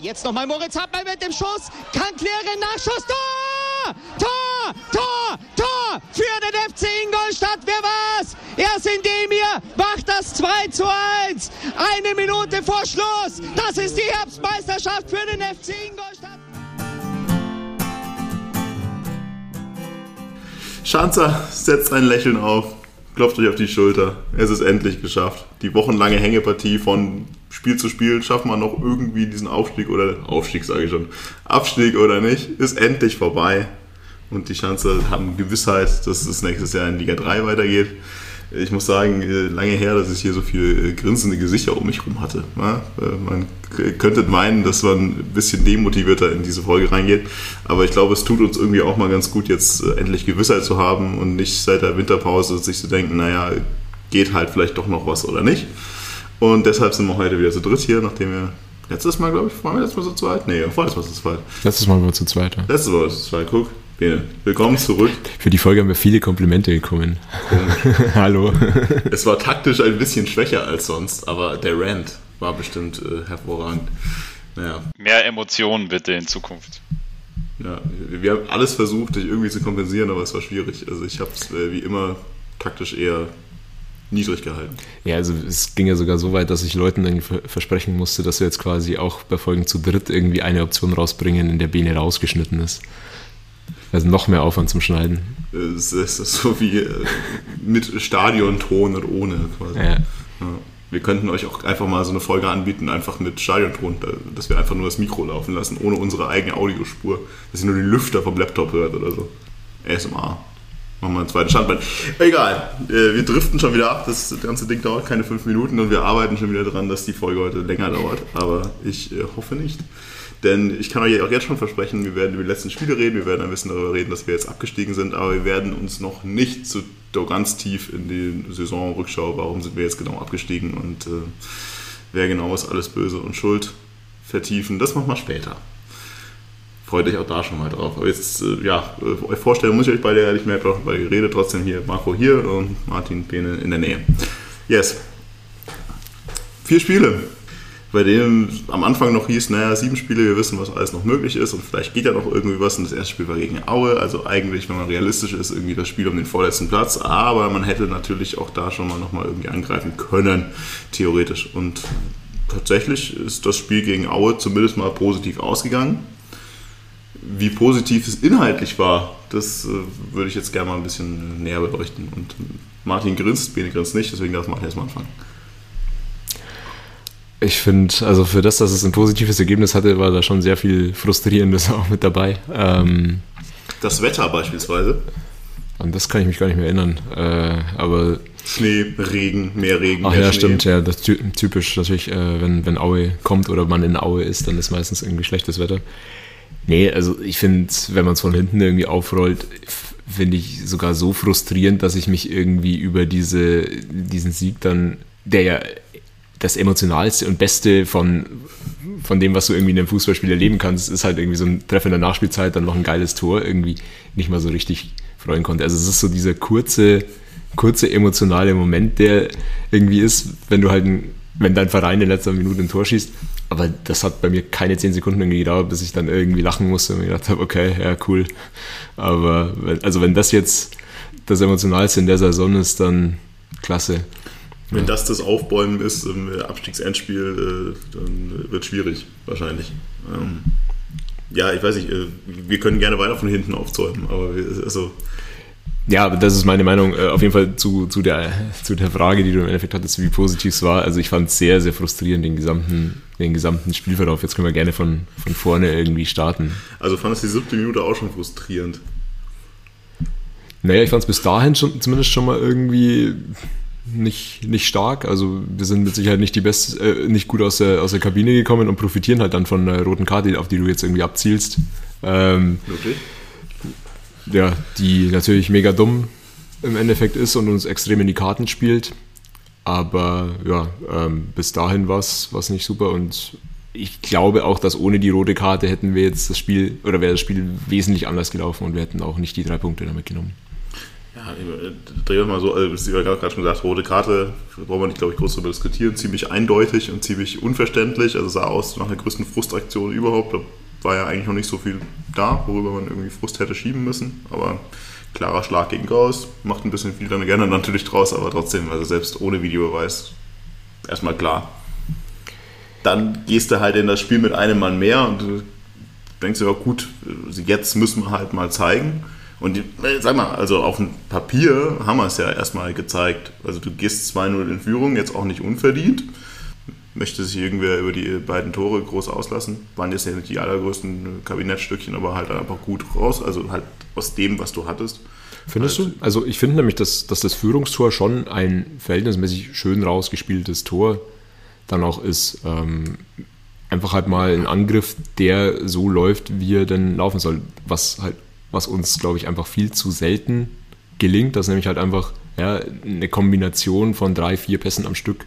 Jetzt nochmal Moritz Hartmann mit dem Schuss. Kann klären, Nachschuss. Tor! Tor! Tor! Tor! Für den FC Ingolstadt. Wer war's? Erst indem ihr macht das 2 zu 1. Eine Minute vor Schluss. Das ist die Herbstmeisterschaft für den FC Ingolstadt. Schanzer setzt ein Lächeln auf, klopft euch auf die Schulter. Es ist endlich geschafft. Die wochenlange Hängepartie von Spiel zu Spiel, schaffen wir noch irgendwie diesen Aufstieg oder Aufstieg sage ich schon, Abstieg oder nicht, ist endlich vorbei. Und die Schanzer haben Gewissheit, dass es nächstes Jahr in Liga 3 weitergeht. Ich muss sagen, äh, lange her, dass ich hier so viele äh, grinsende Gesichter um mich herum hatte. Äh, man könnte meinen, dass man ein bisschen demotivierter in diese Folge reingeht. Aber ich glaube, es tut uns irgendwie auch mal ganz gut, jetzt endlich Gewissheit zu haben und nicht seit der Winterpause sich zu denken, naja, geht halt vielleicht doch noch was oder nicht. Und deshalb sind wir heute wieder zu dritt hier, nachdem wir letztes Mal, glaube ich, waren wir letztes Mal zu zweit? Nee, vorletztes Mal zu zweit. Letztes Mal waren wir zu zweit, ja. Letztes Mal zu zweit, guck. Bene, willkommen zurück. Für die Folge haben wir viele Komplimente bekommen. Hallo. Es war taktisch ein bisschen schwächer als sonst, aber der Rant war bestimmt äh, hervorragend. Naja. Mehr Emotionen bitte in Zukunft. Ja, wir haben alles versucht, dich irgendwie zu kompensieren, aber es war schwierig. Also ich habe es äh, wie immer taktisch eher niedrig gehalten. Ja, also es ging ja sogar so weit, dass ich Leuten dann versprechen musste, dass wir jetzt quasi auch bei Folgen zu dritt irgendwie eine Option rausbringen, in der Bene rausgeschnitten ist. Also noch mehr Aufwand zum Schneiden. Es ist so wie äh, mit Stadionton und ohne quasi. Ja. Ja. Wir könnten euch auch einfach mal so eine Folge anbieten, einfach mit Stadionton, dass wir einfach nur das Mikro laufen lassen, ohne unsere eigene Audiospur, dass ihr nur die Lüfter vom Laptop hört oder so. ASMR. Machen wir ein zweites Standbein. Egal, äh, wir driften schon wieder ab. Das ganze Ding dauert keine fünf Minuten und wir arbeiten schon wieder daran, dass die Folge heute länger dauert. Aber ich äh, hoffe nicht. Denn ich kann euch auch jetzt schon versprechen, wir werden über die letzten Spiele reden, wir werden ein bisschen darüber reden, dass wir jetzt abgestiegen sind, aber wir werden uns noch nicht so ganz tief in die Saisonrückschau, warum sind wir jetzt genau abgestiegen und äh, wer genau ist alles böse und schuld vertiefen. Das machen wir später freut euch auch da schon mal drauf. Aber jetzt, äh, ja, euch vorstellen muss ich euch beide ehrlich mehr darüber geredet. Trotzdem hier Marco hier und Martin Pene in der Nähe. Yes. Vier Spiele. Bei denen am Anfang noch hieß, naja, sieben Spiele, wir wissen, was alles noch möglich ist und vielleicht geht ja noch irgendwie was. Und das erste Spiel war gegen Aue, also eigentlich, wenn man realistisch ist, irgendwie das Spiel um den vorletzten Platz. Aber man hätte natürlich auch da schon mal nochmal irgendwie angreifen können, theoretisch. Und tatsächlich ist das Spiel gegen Aue zumindest mal positiv ausgegangen wie positiv es inhaltlich war, das äh, würde ich jetzt gerne mal ein bisschen näher beleuchten. Und Martin grinst, Bene grinst nicht, deswegen darf Martin erstmal anfangen. Ich finde, also für das, dass es ein positives Ergebnis hatte, war da schon sehr viel Frustrierendes auch mit dabei. Ähm, das Wetter beispielsweise. An das kann ich mich gar nicht mehr erinnern. Äh, aber Schnee, Regen, mehr Regen. Ach mehr ja, Schnee. stimmt, ja, das typisch natürlich, äh, wenn, wenn Aue kommt oder man in Aue ist, dann ist meistens irgendwie schlechtes Wetter. Nee, also ich finde, wenn man es von hinten irgendwie aufrollt, finde ich sogar so frustrierend, dass ich mich irgendwie über diese, diesen Sieg dann, der ja das emotionalste und beste von, von dem, was du irgendwie in einem Fußballspiel erleben kannst, ist halt irgendwie so ein Treffen in der Nachspielzeit, dann noch ein geiles Tor, irgendwie nicht mal so richtig freuen konnte. Also es ist so dieser kurze, kurze emotionale Moment, der irgendwie ist, wenn du halt, ein, wenn dein Verein in letzter Minute ein Tor schießt aber das hat bei mir keine zehn Sekunden gedauert, bis ich dann irgendwie lachen musste und mir gedacht habe, okay, ja, cool. Aber wenn, also wenn das jetzt das Emotionalste in der Saison ist, dann klasse. Wenn ja. das das Aufbäumen ist im Abstiegsendspiel, äh, dann wird es schwierig, wahrscheinlich. Ähm, ja, ich weiß nicht, äh, wir können gerne weiter von hinten aufzäumen, aber also ja, das ist meine Meinung. Äh, auf jeden Fall zu, zu, der, zu der Frage, die du im Endeffekt hattest, wie positiv es war. Also ich fand es sehr, sehr frustrierend, den gesamten, den gesamten Spielverlauf. Jetzt können wir gerne von, von vorne irgendwie starten. Also fandest du die siebte Minute auch schon frustrierend? Naja, ich fand es bis dahin schon, zumindest schon mal irgendwie nicht, nicht stark. Also wir sind mit Sicherheit nicht die beste, äh, nicht gut aus der, aus der Kabine gekommen und profitieren halt dann von der roten Karte, auf die du jetzt irgendwie abzielst. Ähm, Wirklich? ja, die natürlich mega dumm im Endeffekt ist und uns extrem in die Karten spielt. Aber ja, ähm, bis dahin war es nicht super. Und ich glaube auch, dass ohne die rote Karte hätten wir jetzt das Spiel oder wäre das Spiel wesentlich anders gelaufen und wir hätten auch nicht die drei Punkte damit genommen. Ja, drehen wir mal so, also, wie wir gerade schon gesagt, rote Karte, brauchen wir nicht, glaube ich, groß darüber diskutieren, ziemlich eindeutig und ziemlich unverständlich, also sah aus nach der größten Frustraktion überhaupt, da war ja eigentlich noch nicht so viel da, worüber man irgendwie Frust hätte schieben müssen, aber klarer Schlag gegen Gauss, macht ein bisschen viel dann gerne natürlich draus, aber trotzdem, also selbst ohne Videobeweis, erstmal klar. Dann gehst du halt in das Spiel mit einem Mann mehr und du denkst dir, gut, jetzt müssen wir halt mal zeigen. Und die, sag mal, also auf dem Papier haben wir es ja erstmal gezeigt. Also du gehst 2-0 in Führung, jetzt auch nicht unverdient. Möchte sich irgendwer über die beiden Tore groß auslassen. Waren jetzt ja nicht die allergrößten Kabinettstückchen, aber halt einfach gut raus. Also halt aus dem, was du hattest. Findest also, du? Also ich finde nämlich, dass, dass das Führungstor schon ein verhältnismäßig schön rausgespieltes Tor dann auch ist. Ähm, einfach halt mal ein Angriff, der so läuft, wie er denn laufen soll. Was halt, was uns, glaube ich, einfach viel zu selten gelingt, dass nämlich halt einfach ja, eine Kombination von drei, vier Pässen am Stück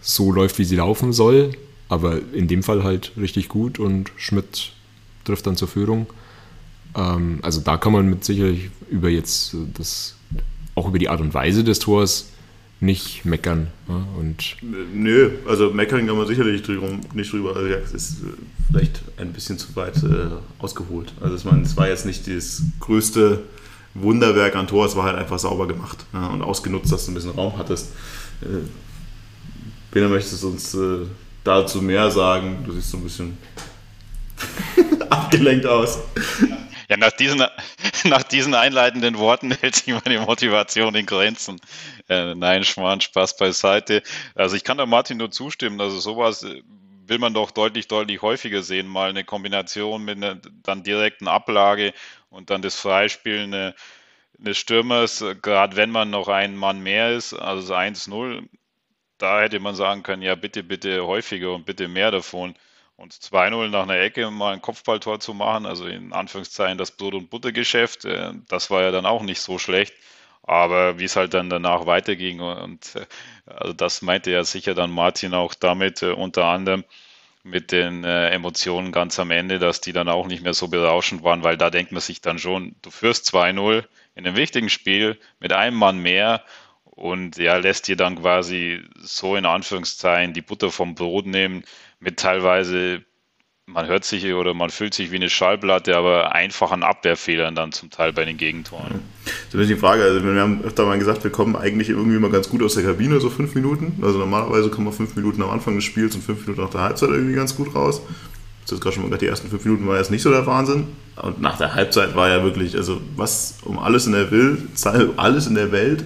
so läuft, wie sie laufen soll. Aber in dem Fall halt richtig gut und Schmidt trifft dann zur Führung. Ähm, also da kann man mit Sicherheit über jetzt das, auch über die Art und Weise des Tors nicht meckern. Ja, und Nö, also meckern kann man sicherlich drum, nicht drüber. Also, ja, es ist äh, vielleicht ein bisschen zu weit äh, ausgeholt. Also es war jetzt nicht das größte Wunderwerk an Tor, es war halt einfach sauber gemacht ja, und ausgenutzt, dass du ein bisschen Raum hattest. Äh, Bena, möchtest du uns äh, dazu mehr sagen? Du siehst so ein bisschen abgelenkt aus. Ja, nach diesen, nach diesen einleitenden Worten hält sich meine Motivation in Grenzen. Äh, nein, Schmarrn, Spaß beiseite. Also ich kann da Martin nur zustimmen. Also sowas äh, will man doch deutlich, deutlich häufiger sehen. Mal eine Kombination mit einer dann direkten Ablage und dann das Freispielen äh, des Stürmers, gerade wenn man noch einen Mann mehr ist, also 1-0, da hätte man sagen können, ja bitte, bitte häufiger und bitte mehr davon. Und 2-0 nach einer Ecke mal ein Kopfballtor zu machen, also in Anführungszeichen das Brot- und Buttergeschäft, äh, das war ja dann auch nicht so schlecht. Aber wie es halt dann danach weiterging und äh, also das meinte ja sicher dann Martin auch damit, äh, unter anderem mit den Emotionen ganz am Ende, dass die dann auch nicht mehr so berauschend waren, weil da denkt man sich dann schon, du führst 2-0 in einem wichtigen Spiel mit einem Mann mehr und ja, lässt dir dann quasi so in Anführungszeichen die Butter vom Brot nehmen mit teilweise, man hört sich oder man fühlt sich wie eine Schallplatte, aber einfachen Abwehrfehlern dann zum Teil bei den Gegentoren. So ist die Frage, also wir haben öfter mal gesagt, wir kommen eigentlich irgendwie mal ganz gut aus der Kabine, so fünf Minuten. Also normalerweise kommen wir fünf Minuten am Anfang des Spiels und fünf Minuten nach der Halbzeit irgendwie ganz gut raus. Das gerade schon mal die ersten fünf Minuten war jetzt nicht so der Wahnsinn. Und nach der Halbzeit war ja wirklich, also was um alles in der Welt, alles in der Welt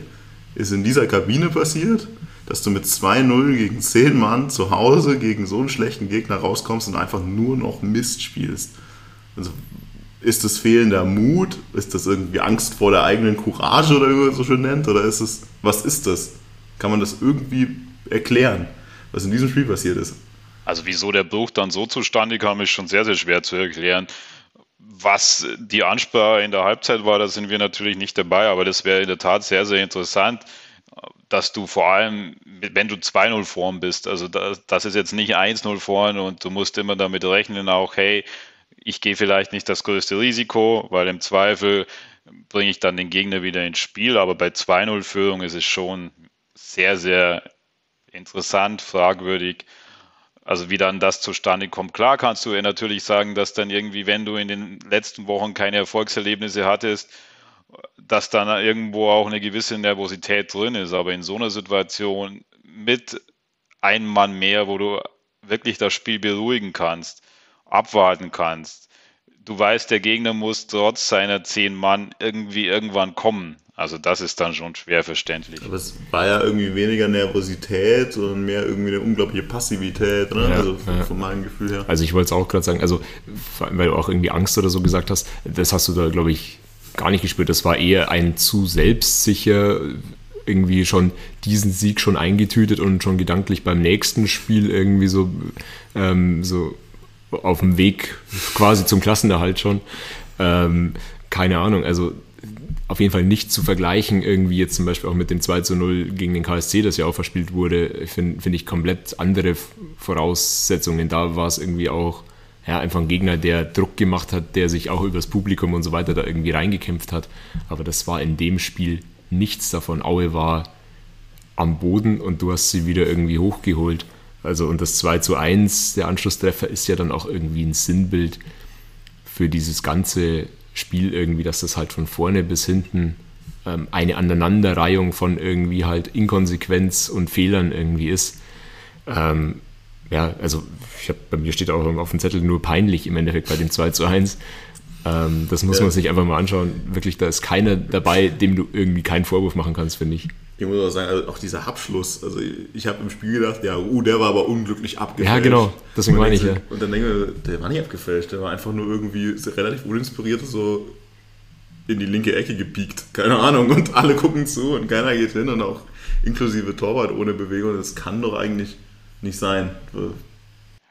ist in dieser Kabine passiert dass du mit 2-0 gegen 10 Mann zu Hause gegen so einen schlechten Gegner rauskommst und einfach nur noch Mist spielst. Also ist das fehlender Mut? Ist das irgendwie Angst vor der eigenen Courage oder wie man es so schön nennt? Oder ist es, was ist das? Kann man das irgendwie erklären, was in diesem Spiel passiert ist? Also wieso der Bruch dann so zustande kam, ist schon sehr, sehr schwer zu erklären. Was die Ansprache in der Halbzeit war, da sind wir natürlich nicht dabei, aber das wäre in der Tat sehr, sehr interessant dass du vor allem, wenn du 2-0 vorn bist, also das, das ist jetzt nicht 1-0 vorn und du musst immer damit rechnen, auch, hey, ich gehe vielleicht nicht das größte Risiko, weil im Zweifel bringe ich dann den Gegner wieder ins Spiel, aber bei 2-0-Führung ist es schon sehr, sehr interessant, fragwürdig, also wie dann das zustande kommt. Klar kannst du natürlich sagen, dass dann irgendwie, wenn du in den letzten Wochen keine Erfolgserlebnisse hattest, dass dann irgendwo auch eine gewisse Nervosität drin ist. Aber in so einer Situation mit einem Mann mehr, wo du wirklich das Spiel beruhigen kannst, abwarten kannst, du weißt, der Gegner muss trotz seiner zehn Mann irgendwie irgendwann kommen. Also das ist dann schon schwer verständlich. Aber es war ja irgendwie weniger Nervosität, sondern mehr irgendwie eine unglaubliche Passivität, ne? ja, also von, ja. von, meinem Gefühl her. Also ich wollte es auch gerade sagen, also weil du auch irgendwie Angst oder so gesagt hast, das hast du da, glaube ich, gar nicht gespürt. Das war eher ein zu selbstsicher, irgendwie schon diesen Sieg schon eingetütet und schon gedanklich beim nächsten Spiel irgendwie so, ähm, so auf dem Weg quasi zum Klassenerhalt schon. Ähm, keine Ahnung, also auf jeden Fall nicht zu vergleichen, irgendwie jetzt zum Beispiel auch mit dem 2 zu 0 gegen den KSC, das ja auch verspielt wurde, finde find ich komplett andere Voraussetzungen. Da war es irgendwie auch ja, einfach ein Gegner, der Druck gemacht hat, der sich auch übers Publikum und so weiter da irgendwie reingekämpft hat. Aber das war in dem Spiel nichts davon. Aue war am Boden und du hast sie wieder irgendwie hochgeholt. Also und das 2 zu 1, der Anschlusstreffer, ist ja dann auch irgendwie ein Sinnbild für dieses ganze Spiel irgendwie, dass das halt von vorne bis hinten ähm, eine Aneinanderreihung von irgendwie halt Inkonsequenz und Fehlern irgendwie ist. Ähm, ja, also ich hab, bei mir steht auch auf dem Zettel nur peinlich im Endeffekt bei dem 2 zu 1. Ähm, das muss ja. man sich einfach mal anschauen. Wirklich, da ist keiner dabei, dem du irgendwie keinen Vorwurf machen kannst, finde ich. Ich muss auch sagen, also auch dieser Abschluss. Also ich habe im Spiel gedacht, ja, uh, der war aber unglücklich abgefälscht. Ja, genau, deswegen meine ich ja. Und dann denke ich, der war nicht abgefälscht, der war einfach nur irgendwie relativ uninspiriert so in die linke Ecke gepiekt. Keine Ahnung. Und alle gucken zu und keiner geht hin und auch inklusive Torwart ohne Bewegung. Das kann doch eigentlich nicht sein.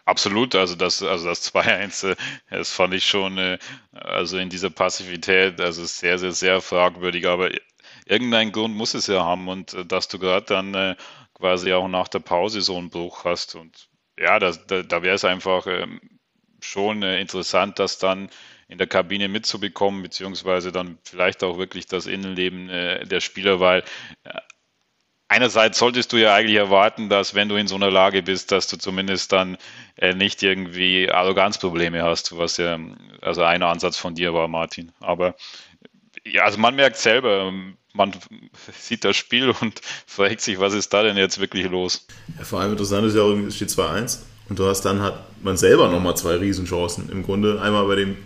Absolut, also das, also das 2-1, äh, das fand ich schon, äh, also in dieser Passivität, also sehr, sehr, sehr fragwürdig, aber irgendeinen Grund muss es ja haben und äh, dass du gerade dann quasi auch nach der Pause so einen Bruch hast und ja, das, da, da wäre es einfach ähm, schon interessant, das dann in der Kabine mitzubekommen, beziehungsweise dann vielleicht auch wirklich das Innenleben der Spieler, weil einerseits solltest du ja eigentlich erwarten, dass wenn du in so einer Lage bist, dass du zumindest dann äh, nicht irgendwie Arroganzprobleme hast, was ja also ein Ansatz von dir war, Martin. Aber ja, also man merkt selber, man sieht das Spiel und fragt sich, was ist da denn jetzt wirklich los? Ja, vor allem interessant ist ja auch, es steht 2-1 und du hast dann hat man selber nochmal zwei Riesenchancen. Im Grunde einmal bei dem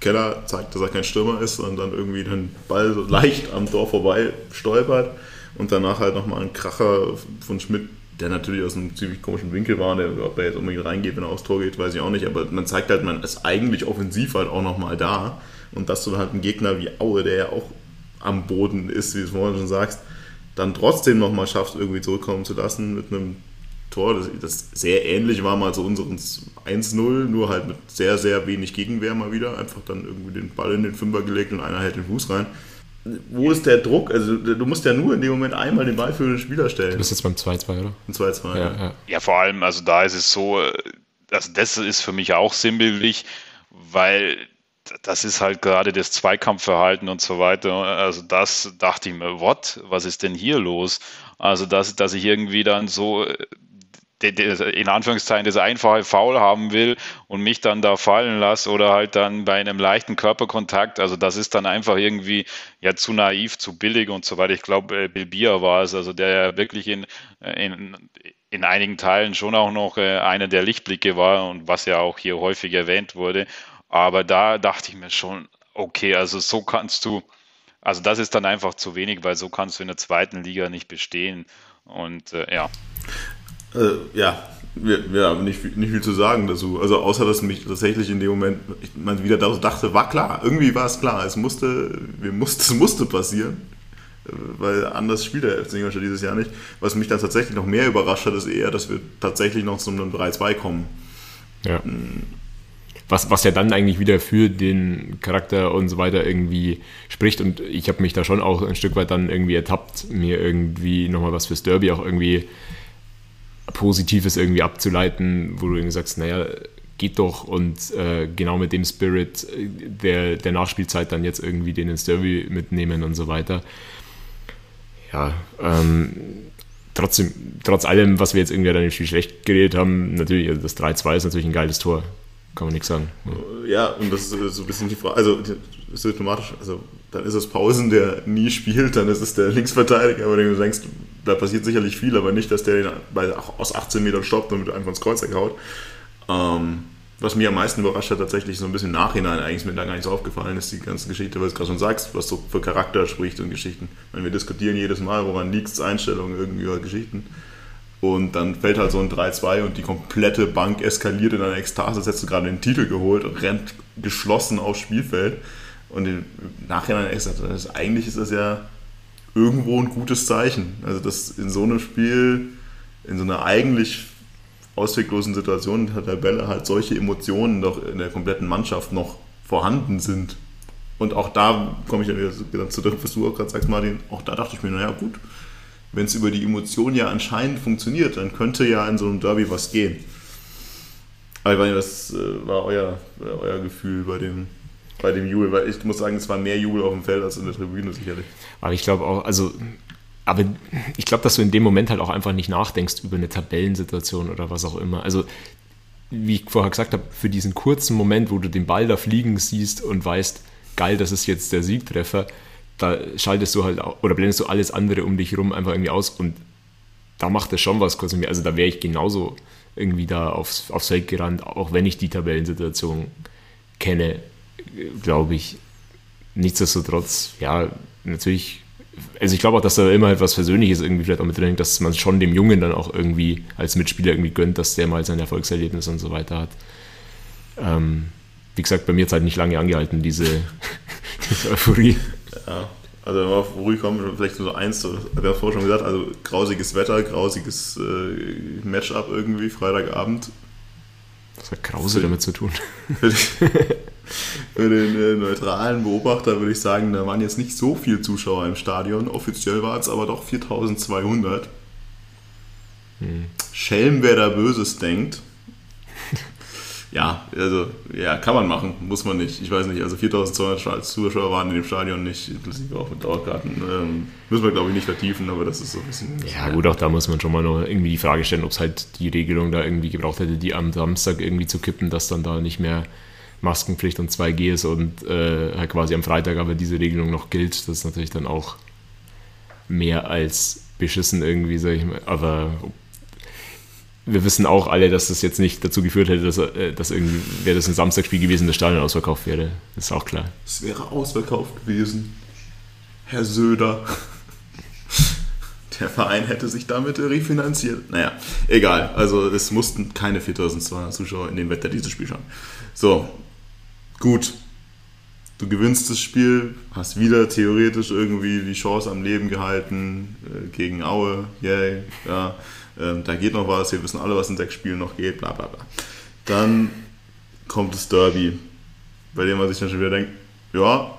Keller zeigt, dass er kein Stürmer ist und dann irgendwie den Ball so leicht am Tor vorbei stolpert und danach halt nochmal ein Kracher von Schmidt, der natürlich aus einem ziemlich komischen Winkel war, der, ob er jetzt unbedingt reingeht, wenn er aufs Tor geht, weiß ich auch nicht, aber man zeigt halt, man ist eigentlich offensiv halt auch nochmal da und dass du halt einen Gegner wie Aue, der ja auch am Boden ist, wie du es vorhin schon sagst, dann trotzdem nochmal schaffst, irgendwie zurückkommen zu lassen mit einem Tor, das, das sehr ähnlich war mal so unseren 1-0, nur halt mit sehr, sehr wenig Gegenwehr mal wieder. Einfach dann irgendwie den Ball in den Fünfer gelegt und einer hält den Fuß rein. Wo ist der Druck? Also du musst ja nur in dem Moment einmal den Ball für den Spieler stellen. Du bist jetzt beim 2-2, oder? Ein 2-2. Ja, ja. ja, vor allem, also da ist es so, also das ist für mich auch sinnbildlich, weil das ist halt gerade das Zweikampfverhalten und so weiter. Also das dachte ich mir, what? Was ist denn hier los? Also dass, dass ich irgendwie dann so in Anführungszeichen das einfache Foul haben will und mich dann da fallen lasse oder halt dann bei einem leichten Körperkontakt, also das ist dann einfach irgendwie ja zu naiv, zu billig und so weiter. Ich glaube, äh, Bilbia war es, also der ja wirklich in, in, in einigen Teilen schon auch noch äh, einer der Lichtblicke war und was ja auch hier häufig erwähnt wurde. Aber da dachte ich mir schon, okay, also so kannst du, also das ist dann einfach zu wenig, weil so kannst du in der zweiten Liga nicht bestehen. Und äh, ja. Äh, ja, haben nicht, nicht viel zu sagen dazu. Also außer, dass mich tatsächlich in dem Moment, ich man wieder dachte, war klar, irgendwie war es klar, es musste, wir musste, es musste passieren. Weil anders spielt der FC Ingolstadt dieses Jahr nicht. Was mich dann tatsächlich noch mehr überrascht hat, ist eher, dass wir tatsächlich noch zu einem 3-2 kommen. Ja. Hm was, was ja dann eigentlich wieder für den Charakter und so weiter irgendwie spricht. Und ich habe mich da schon auch ein Stück weit dann irgendwie ertappt, mir irgendwie nochmal was fürs Derby auch irgendwie Positives irgendwie abzuleiten, wo du irgendwie sagst, naja, geht doch und äh, genau mit dem Spirit der, der Nachspielzeit dann jetzt irgendwie den ins Derby mitnehmen und so weiter. Ja, ähm, trotzdem, trotz allem, was wir jetzt irgendwie dann im Spiel schlecht geredet haben, natürlich, also das 3-2 ist natürlich ein geiles Tor. Kann man nichts sagen. Ja, und das ist so ein bisschen die Frage, also symptomatisch, also dann ist es Pausen, der nie spielt, dann ist es der Linksverteidiger, aber du denkst, da passiert sicherlich viel, aber nicht, dass der den bei, aus 18 Metern stoppt und mit einfach ins Kreuz haut. Ähm, was mir am meisten überrascht hat, tatsächlich so ein bisschen im Nachhinein, eigentlich ist mir da gar nicht so aufgefallen, ist die ganze Geschichte, was du gerade schon sagst, was so für Charakter spricht und Geschichten. Meine, wir diskutieren jedes Mal, woran liegt Einstellungen irgendwie oder Geschichten. Und dann fällt halt so ein 3-2 und die komplette Bank eskaliert in einer Ekstase, jetzt hättest du gerade den Titel geholt und rennt geschlossen aufs Spielfeld. Und im Nachhinein gesagt, das, eigentlich ist das ja irgendwo ein gutes Zeichen. Also, dass in so einem Spiel, in so einer eigentlich ausweglosen Situation in der Tabelle halt solche Emotionen doch in der kompletten Mannschaft noch vorhanden sind. Und auch da komme ich dann wieder zurück, was du auch gerade sagst, Martin, auch da dachte ich mir, naja, gut, wenn es über die Emotionen ja anscheinend funktioniert, dann könnte ja in so einem Derby was gehen. Aber ich meine, das äh, war euer, euer Gefühl bei dem bei dem Jubel, weil ich muss sagen, es war mehr Jubel auf dem Feld als in der Tribüne sicherlich. Aber ich glaube auch, also, aber ich glaube, dass du in dem Moment halt auch einfach nicht nachdenkst über eine Tabellensituation oder was auch immer. Also, wie ich vorher gesagt habe, für diesen kurzen Moment, wo du den Ball da fliegen siehst und weißt, geil, das ist jetzt der Siegtreffer, da schaltest du halt oder blendest du alles andere um dich rum einfach irgendwie aus und da macht es schon was kurz mir. Also da wäre ich genauso irgendwie da aufs, aufs Feld gerannt, auch wenn ich die Tabellensituation kenne, glaube ich. Nichtsdestotrotz, ja, natürlich, also ich glaube auch, dass da immer etwas Persönliches irgendwie vielleicht auch mit drin hängt, dass man schon dem Jungen dann auch irgendwie als Mitspieler irgendwie gönnt, dass der mal sein Erfolgserlebnis und so weiter hat. Ähm, wie gesagt, bei mir hat es halt nicht lange angehalten, diese, diese Euphorie. Ja, also auf Euphorie kommen, vielleicht nur so eins, wir haben vorher schon gesagt, also grausiges Wetter, grausiges äh, Matchup irgendwie, Freitagabend. Was hat Krause damit zu tun? Für den äh, neutralen Beobachter würde ich sagen, da waren jetzt nicht so viele Zuschauer im Stadion. Offiziell waren es aber doch 4200. Hm. Schelm, wer da Böses denkt. Ja, also, ja, kann man machen, muss man nicht. Ich weiß nicht, also 4200 Zuschauer waren in dem Stadion nicht, inklusive auch mit Dauerkarten. Ähm, müssen wir, glaube ich, nicht vertiefen, aber das ist so ein bisschen. Ja, gut, auch da muss man schon mal noch irgendwie die Frage stellen, ob es halt die Regelung da irgendwie gebraucht hätte, die am Samstag irgendwie zu kippen, dass dann da nicht mehr Maskenpflicht und 2G ist und äh, halt quasi am Freitag aber diese Regelung noch gilt. Das ist natürlich dann auch mehr als beschissen irgendwie, sag ich mal. Aber wir wissen auch alle, dass das jetzt nicht dazu geführt hätte, dass, äh, dass irgendwie, wäre das ein Samstagspiel gewesen, das Stadion ausverkauft wäre. Das ist auch klar. Es wäre ausverkauft gewesen. Herr Söder. Der Verein hätte sich damit refinanziert. Naja, egal. Also es mussten keine 4200 Zuschauer in dem Wetter dieses Spiel schauen. So, gut, du gewinnst das Spiel, hast wieder theoretisch irgendwie die Chance am Leben gehalten äh, gegen Aue, yay, ja, ähm, da geht noch was, wir wissen alle, was in sechs Spielen noch geht, bla bla bla. Dann kommt das Derby, bei dem man sich dann schon wieder denkt, ja,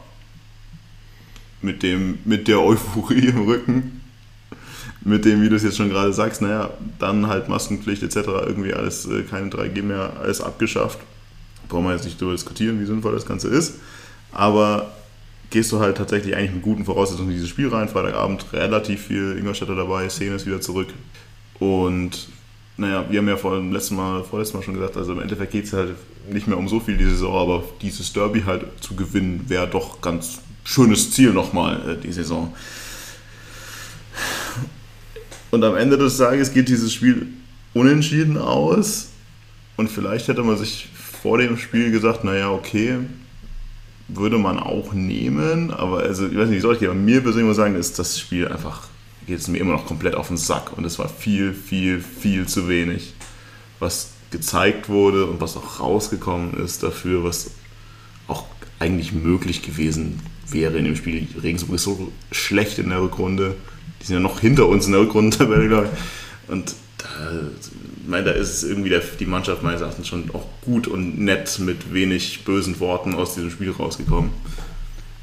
mit, dem, mit der Euphorie im Rücken, mit dem, wie du es jetzt schon gerade sagst, naja, dann halt Maskenpflicht etc., irgendwie alles, äh, keine 3G mehr, alles abgeschafft brauchen wir jetzt nicht darüber diskutieren, wie sinnvoll das Ganze ist. Aber gehst du halt tatsächlich eigentlich mit guten Voraussetzungen in dieses Spiel rein. Freitagabend relativ viel Ingolstädter dabei, Szene ist wieder zurück. Und naja, wir haben ja vor dem letzten Mal, vorletzten Mal schon gesagt, also im Endeffekt geht es halt nicht mehr um so viel diese Saison, aber dieses Derby halt zu gewinnen, wäre doch ganz schönes Ziel nochmal äh, die Saison. Und am Ende des Tages geht dieses Spiel unentschieden aus. Und vielleicht hätte man sich vor dem Spiel gesagt, naja, okay, würde man auch nehmen, aber also, ich weiß nicht, wie soll ich aber mir persönlich muss sagen, ist das Spiel einfach, geht es mir immer noch komplett auf den Sack und es war viel, viel, viel zu wenig, was gezeigt wurde und was auch rausgekommen ist dafür, was auch eigentlich möglich gewesen wäre in dem Spiel. Regensburg ist so schlecht in der Rückrunde, die sind ja noch hinter uns in der Rückrundentabelle, glaube ich. Und da da ist irgendwie der, die Mannschaft meines Erachtens schon auch gut und nett mit wenig bösen Worten aus diesem Spiel rausgekommen.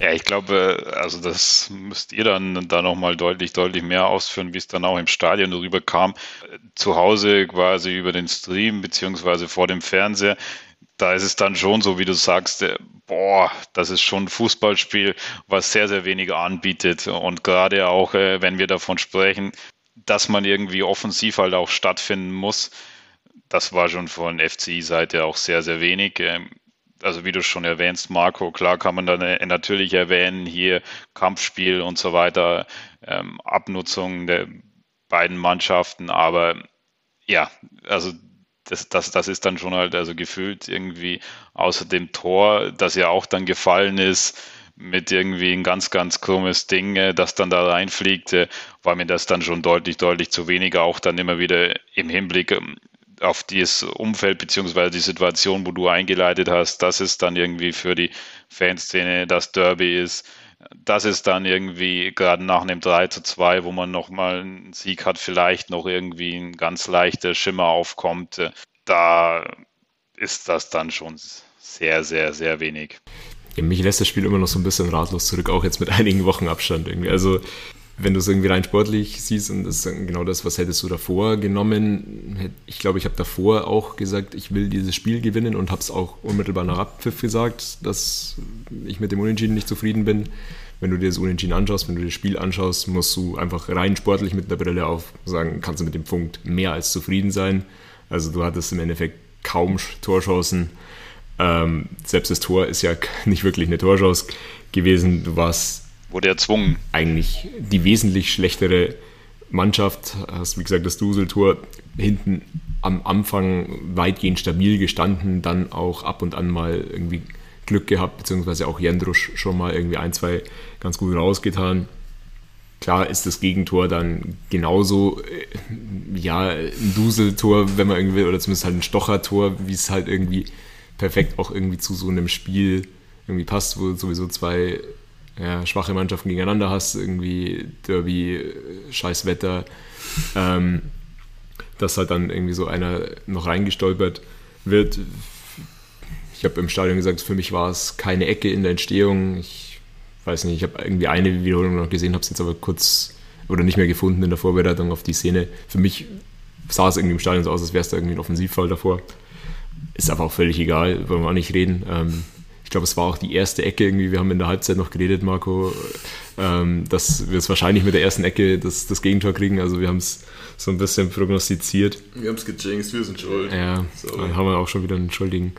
Ja, ich glaube, also das müsst ihr dann da nochmal deutlich, deutlich mehr ausführen, wie es dann auch im Stadion darüber kam. Zu Hause quasi über den Stream beziehungsweise vor dem Fernseher, da ist es dann schon so, wie du sagst, äh, boah, das ist schon ein Fußballspiel, was sehr, sehr wenig anbietet. Und gerade auch, äh, wenn wir davon sprechen, dass man irgendwie offensiv halt auch stattfinden muss. Das war schon von FCI-Seite auch sehr, sehr wenig. Also wie du schon erwähnst, Marco, klar kann man dann äh, natürlich erwähnen, hier Kampfspiel und so weiter, ähm, Abnutzung der beiden Mannschaften, aber ja, also das, das, das ist dann schon halt also gefühlt irgendwie außer dem Tor, das ja auch dann gefallen ist, mit irgendwie ein ganz, ganz krummes Ding, äh, das dann da reinfliegt, war mir das dann schon deutlich, deutlich zu wenig, auch dann immer wieder im Hinblick ähm, auf dieses Umfeld beziehungsweise die Situation, wo du eingeleitet hast, dass es dann irgendwie für die Fanszene das Derby ist, dass es dann irgendwie gerade nach einem 3 zu 2, wo man nochmal einen Sieg hat, vielleicht noch irgendwie ein ganz leichter Schimmer aufkommt, äh, da ist das dann schon sehr, sehr, sehr wenig mich lässt das Spiel immer noch so ein bisschen ratlos zurück, auch jetzt mit einigen Wochen Abstand irgendwie. Also wenn du es irgendwie rein sportlich siehst und das ist genau das, was hättest du davor genommen. Ich glaube, ich habe davor auch gesagt, ich will dieses Spiel gewinnen und habe es auch unmittelbar nach Abpfiff gesagt, dass ich mit dem Unentschieden nicht zufrieden bin. Wenn du dir das Unentschieden anschaust, wenn du dir das Spiel anschaust, musst du einfach rein sportlich mit der Brille auf sagen, kannst du mit dem Punkt mehr als zufrieden sein. Also du hattest im Endeffekt kaum Torchancen. Ähm, selbst das Tor ist ja nicht wirklich eine Torchance gewesen. Du warst wurde erzwungen. Eigentlich die wesentlich schlechtere Mannschaft. Hast, wie gesagt, das Duseltor hinten am Anfang weitgehend stabil gestanden, dann auch ab und an mal irgendwie Glück gehabt, beziehungsweise auch Jendrusch schon mal irgendwie ein, zwei ganz gut rausgetan. Klar ist das Gegentor dann genauso, äh, ja, ein Duseltor, wenn man irgendwie, oder zumindest halt ein Stochertor, wie es halt irgendwie perfekt auch irgendwie zu so einem Spiel irgendwie passt, wo sowieso zwei ja, schwache Mannschaften gegeneinander hast, irgendwie Derby, scheiß Wetter, ähm, dass halt dann irgendwie so einer noch reingestolpert wird. Ich habe im Stadion gesagt, für mich war es keine Ecke in der Entstehung. Ich weiß nicht, ich habe irgendwie eine Wiederholung noch gesehen, habe es jetzt aber kurz oder nicht mehr gefunden in der Vorbereitung auf die Szene. Für mich sah es irgendwie im Stadion so aus, als wäre es da irgendwie ein Offensivfall davor. Ist aber auch völlig egal, wollen wir auch nicht reden. Ähm, ich glaube, es war auch die erste Ecke irgendwie. Wir haben in der Halbzeit noch geredet, Marco, ähm, dass wir es wahrscheinlich mit der ersten Ecke das, das Gegentor kriegen. Also wir haben es so ein bisschen prognostiziert. Wir haben es gejinxt, wir sind schuld. Ja, so. dann haben wir auch schon wieder einen Schuldigen.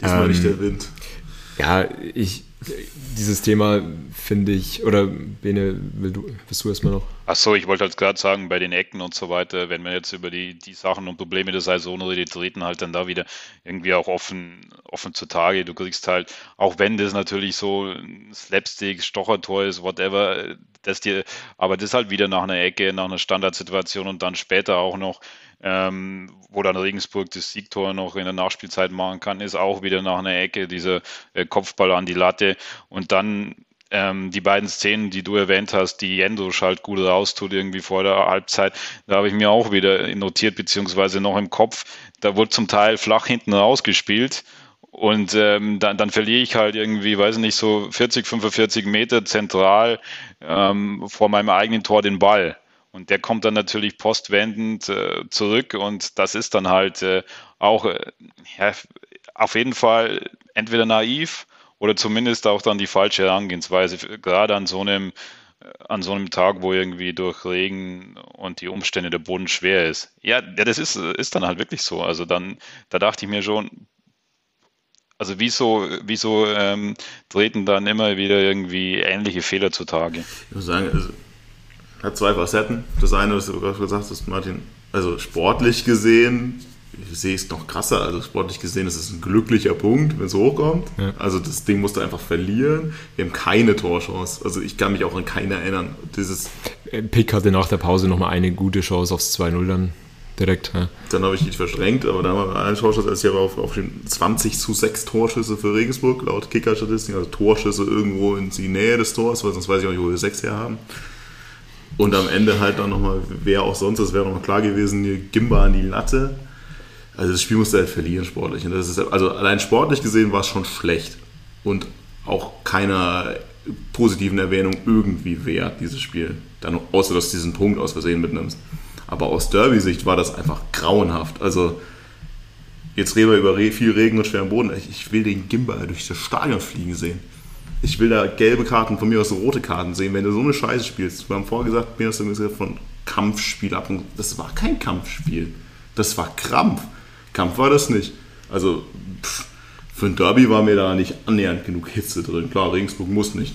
Diesmal ähm, nicht der Wind. Ja, ich, dieses Thema finde ich, oder Bene, du, bist du erstmal noch? Achso, ich wollte halt gerade sagen, bei den Ecken und so weiter, wenn wir jetzt über die, die Sachen und Probleme der Saison redet, treten halt dann da wieder irgendwie auch offen, offen zutage. Du kriegst halt, auch wenn das natürlich so ein Slapstick, Stochertor ist, whatever, das dir, aber das halt wieder nach einer Ecke, nach einer Standardsituation und dann später auch noch ähm, wo dann Regensburg das Siegtor noch in der Nachspielzeit machen kann, ist auch wieder nach einer Ecke dieser äh, Kopfball an die Latte. Und dann ähm, die beiden Szenen, die du erwähnt hast, die Jendo halt gut raustut irgendwie vor der Halbzeit, da habe ich mir auch wieder notiert, beziehungsweise noch im Kopf, da wurde zum Teil flach hinten rausgespielt. Und ähm, dann, dann verliere ich halt irgendwie, weiß nicht, so 40, 45 Meter zentral ähm, vor meinem eigenen Tor den Ball. Und der kommt dann natürlich postwendend äh, zurück und das ist dann halt äh, auch äh, ja, auf jeden Fall entweder naiv oder zumindest auch dann die falsche Herangehensweise, gerade an so einem äh, an so einem Tag, wo irgendwie durch Regen und die Umstände der Boden schwer ist. Ja, ja das ist, ist dann halt wirklich so. Also dann, da dachte ich mir schon, also wieso, wieso ähm, treten dann immer wieder irgendwie ähnliche Fehler zutage? Ich muss sagen, also hat zwei Facetten. Das eine, was du gerade gesagt hast, Martin, also sportlich gesehen, ich sehe es noch krasser. Also sportlich gesehen ist es ein glücklicher Punkt, wenn es hochkommt. Ja. Also das Ding musst du einfach verlieren. Wir haben keine Torchance. Also ich kann mich auch an keine erinnern. Dieses äh, Pick hatte nach der Pause nochmal eine gute Chance aufs 2-0 dann direkt. Ja. Dann habe ich die verschränkt, aber da haben wir eine Torschüsse, als ich aber auf, auf 20 zu 6 Torschüsse für Regensburg, laut Kicker-Statistik, also Torschüsse irgendwo in die Nähe des Tors, weil sonst weiß ich auch nicht, wo wir 6 her haben. Und am Ende halt dann nochmal, wer auch sonst, das wäre nochmal klar gewesen, Gimba an die Latte. Also das Spiel musste halt verlieren sportlich. Und das ist, also allein sportlich gesehen war es schon schlecht. Und auch keiner positiven Erwähnung irgendwie wert, dieses Spiel. Dann, außer dass du diesen Punkt aus Versehen mitnimmst. Aber aus Derby-Sicht war das einfach grauenhaft. Also jetzt reden wir über viel Regen und schweren Boden. Ich will den Gimba durch das Stadion fliegen sehen ich will da gelbe Karten, von mir aus rote Karten sehen, wenn du so eine Scheiße spielst. Wir haben vorher gesagt, mir hast du gesagt von Kampfspiel ab. Das war kein Kampfspiel. Das war Krampf. Kampf war das nicht. Also pff, für ein Derby war mir da nicht annähernd genug Hitze drin. Klar, Regensburg muss nicht.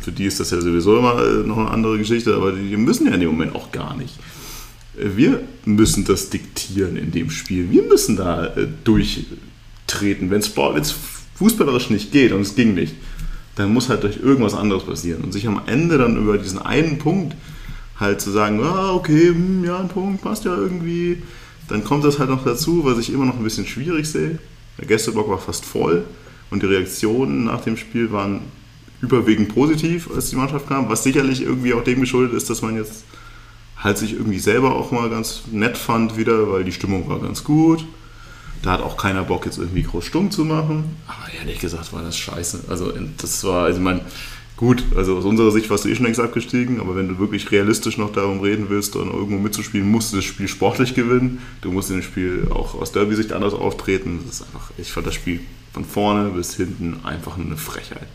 Für die ist das ja sowieso immer äh, noch eine andere Geschichte, aber die müssen ja in dem Moment auch gar nicht. Äh, wir müssen das diktieren in dem Spiel. Wir müssen da äh, durchtreten. Wenn es fußballerisch nicht geht, und es ging nicht, dann muss halt durch irgendwas anderes passieren. Und sich am Ende dann über diesen einen Punkt halt zu sagen, ah, okay, hm, ja, ein Punkt passt ja irgendwie, dann kommt das halt noch dazu, was ich immer noch ein bisschen schwierig sehe. Der Gästeblock war fast voll und die Reaktionen nach dem Spiel waren überwiegend positiv, als die Mannschaft kam, was sicherlich irgendwie auch dem geschuldet ist, dass man jetzt halt sich irgendwie selber auch mal ganz nett fand wieder, weil die Stimmung war ganz gut. Da hat auch keiner Bock, jetzt irgendwie groß stumm zu machen. Aber ehrlich gesagt war das scheiße. Also das war, also man, Gut, also aus unserer Sicht warst du eh schon längst abgestiegen, aber wenn du wirklich realistisch noch darum reden willst und irgendwo mitzuspielen, musst du das Spiel sportlich gewinnen. Du musst in dem Spiel auch aus Derby-Sicht anders auftreten. Das ist einfach, ich fand das Spiel von vorne bis hinten einfach nur eine Frechheit.